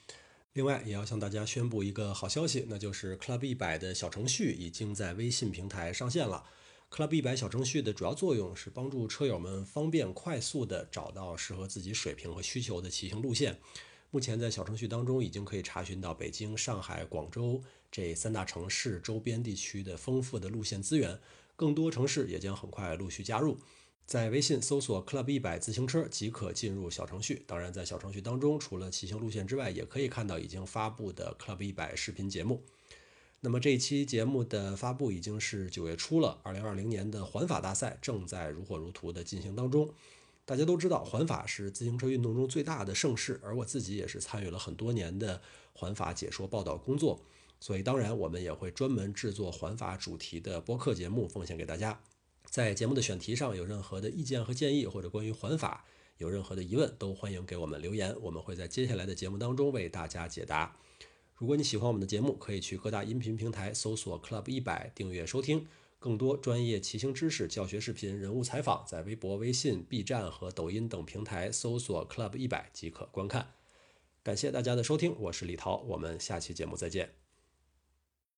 另外，也要向大家宣布一个好消息，那就是 Club 一百的小程序已经在微信平台上线了。Club 一百小程序的主要作用是帮助车友们方便快速的找到适合自己水平和需求的骑行路线。目前在小程序当中已经可以查询到北京、上海、广州这三大城市周边地区的丰富的路线资源，更多城市也将很快陆续加入。在微信搜索 “club 一百自行车”即可进入小程序。当然，在小程序当中，除了骑行路线之外，也可以看到已经发布的 “club 一百”视频节目。那么这一期节目的发布已经是九月初了，二零二零年的环法大赛正在如火如荼的进行当中。大家都知道，环法是自行车运动中最大的盛事，而我自己也是参与了很多年的环法解说报道工作，所以当然我们也会专门制作环法主题的播客节目奉献给大家。在节目的选题上有任何的意见和建议，或者关于环法有任何的疑问，都欢迎给我们留言，我们会在接下来的节目当中为大家解答。如果你喜欢我们的节目，可以去各大音频平台搜索 “club 一百”订阅收听。更多专业骑行知识、教学视频、人物采访，在微博、微信、B 站和抖音等平台搜索 “club 一百”即可观看。感谢大家的收听，我是李涛，我们下期节目再见。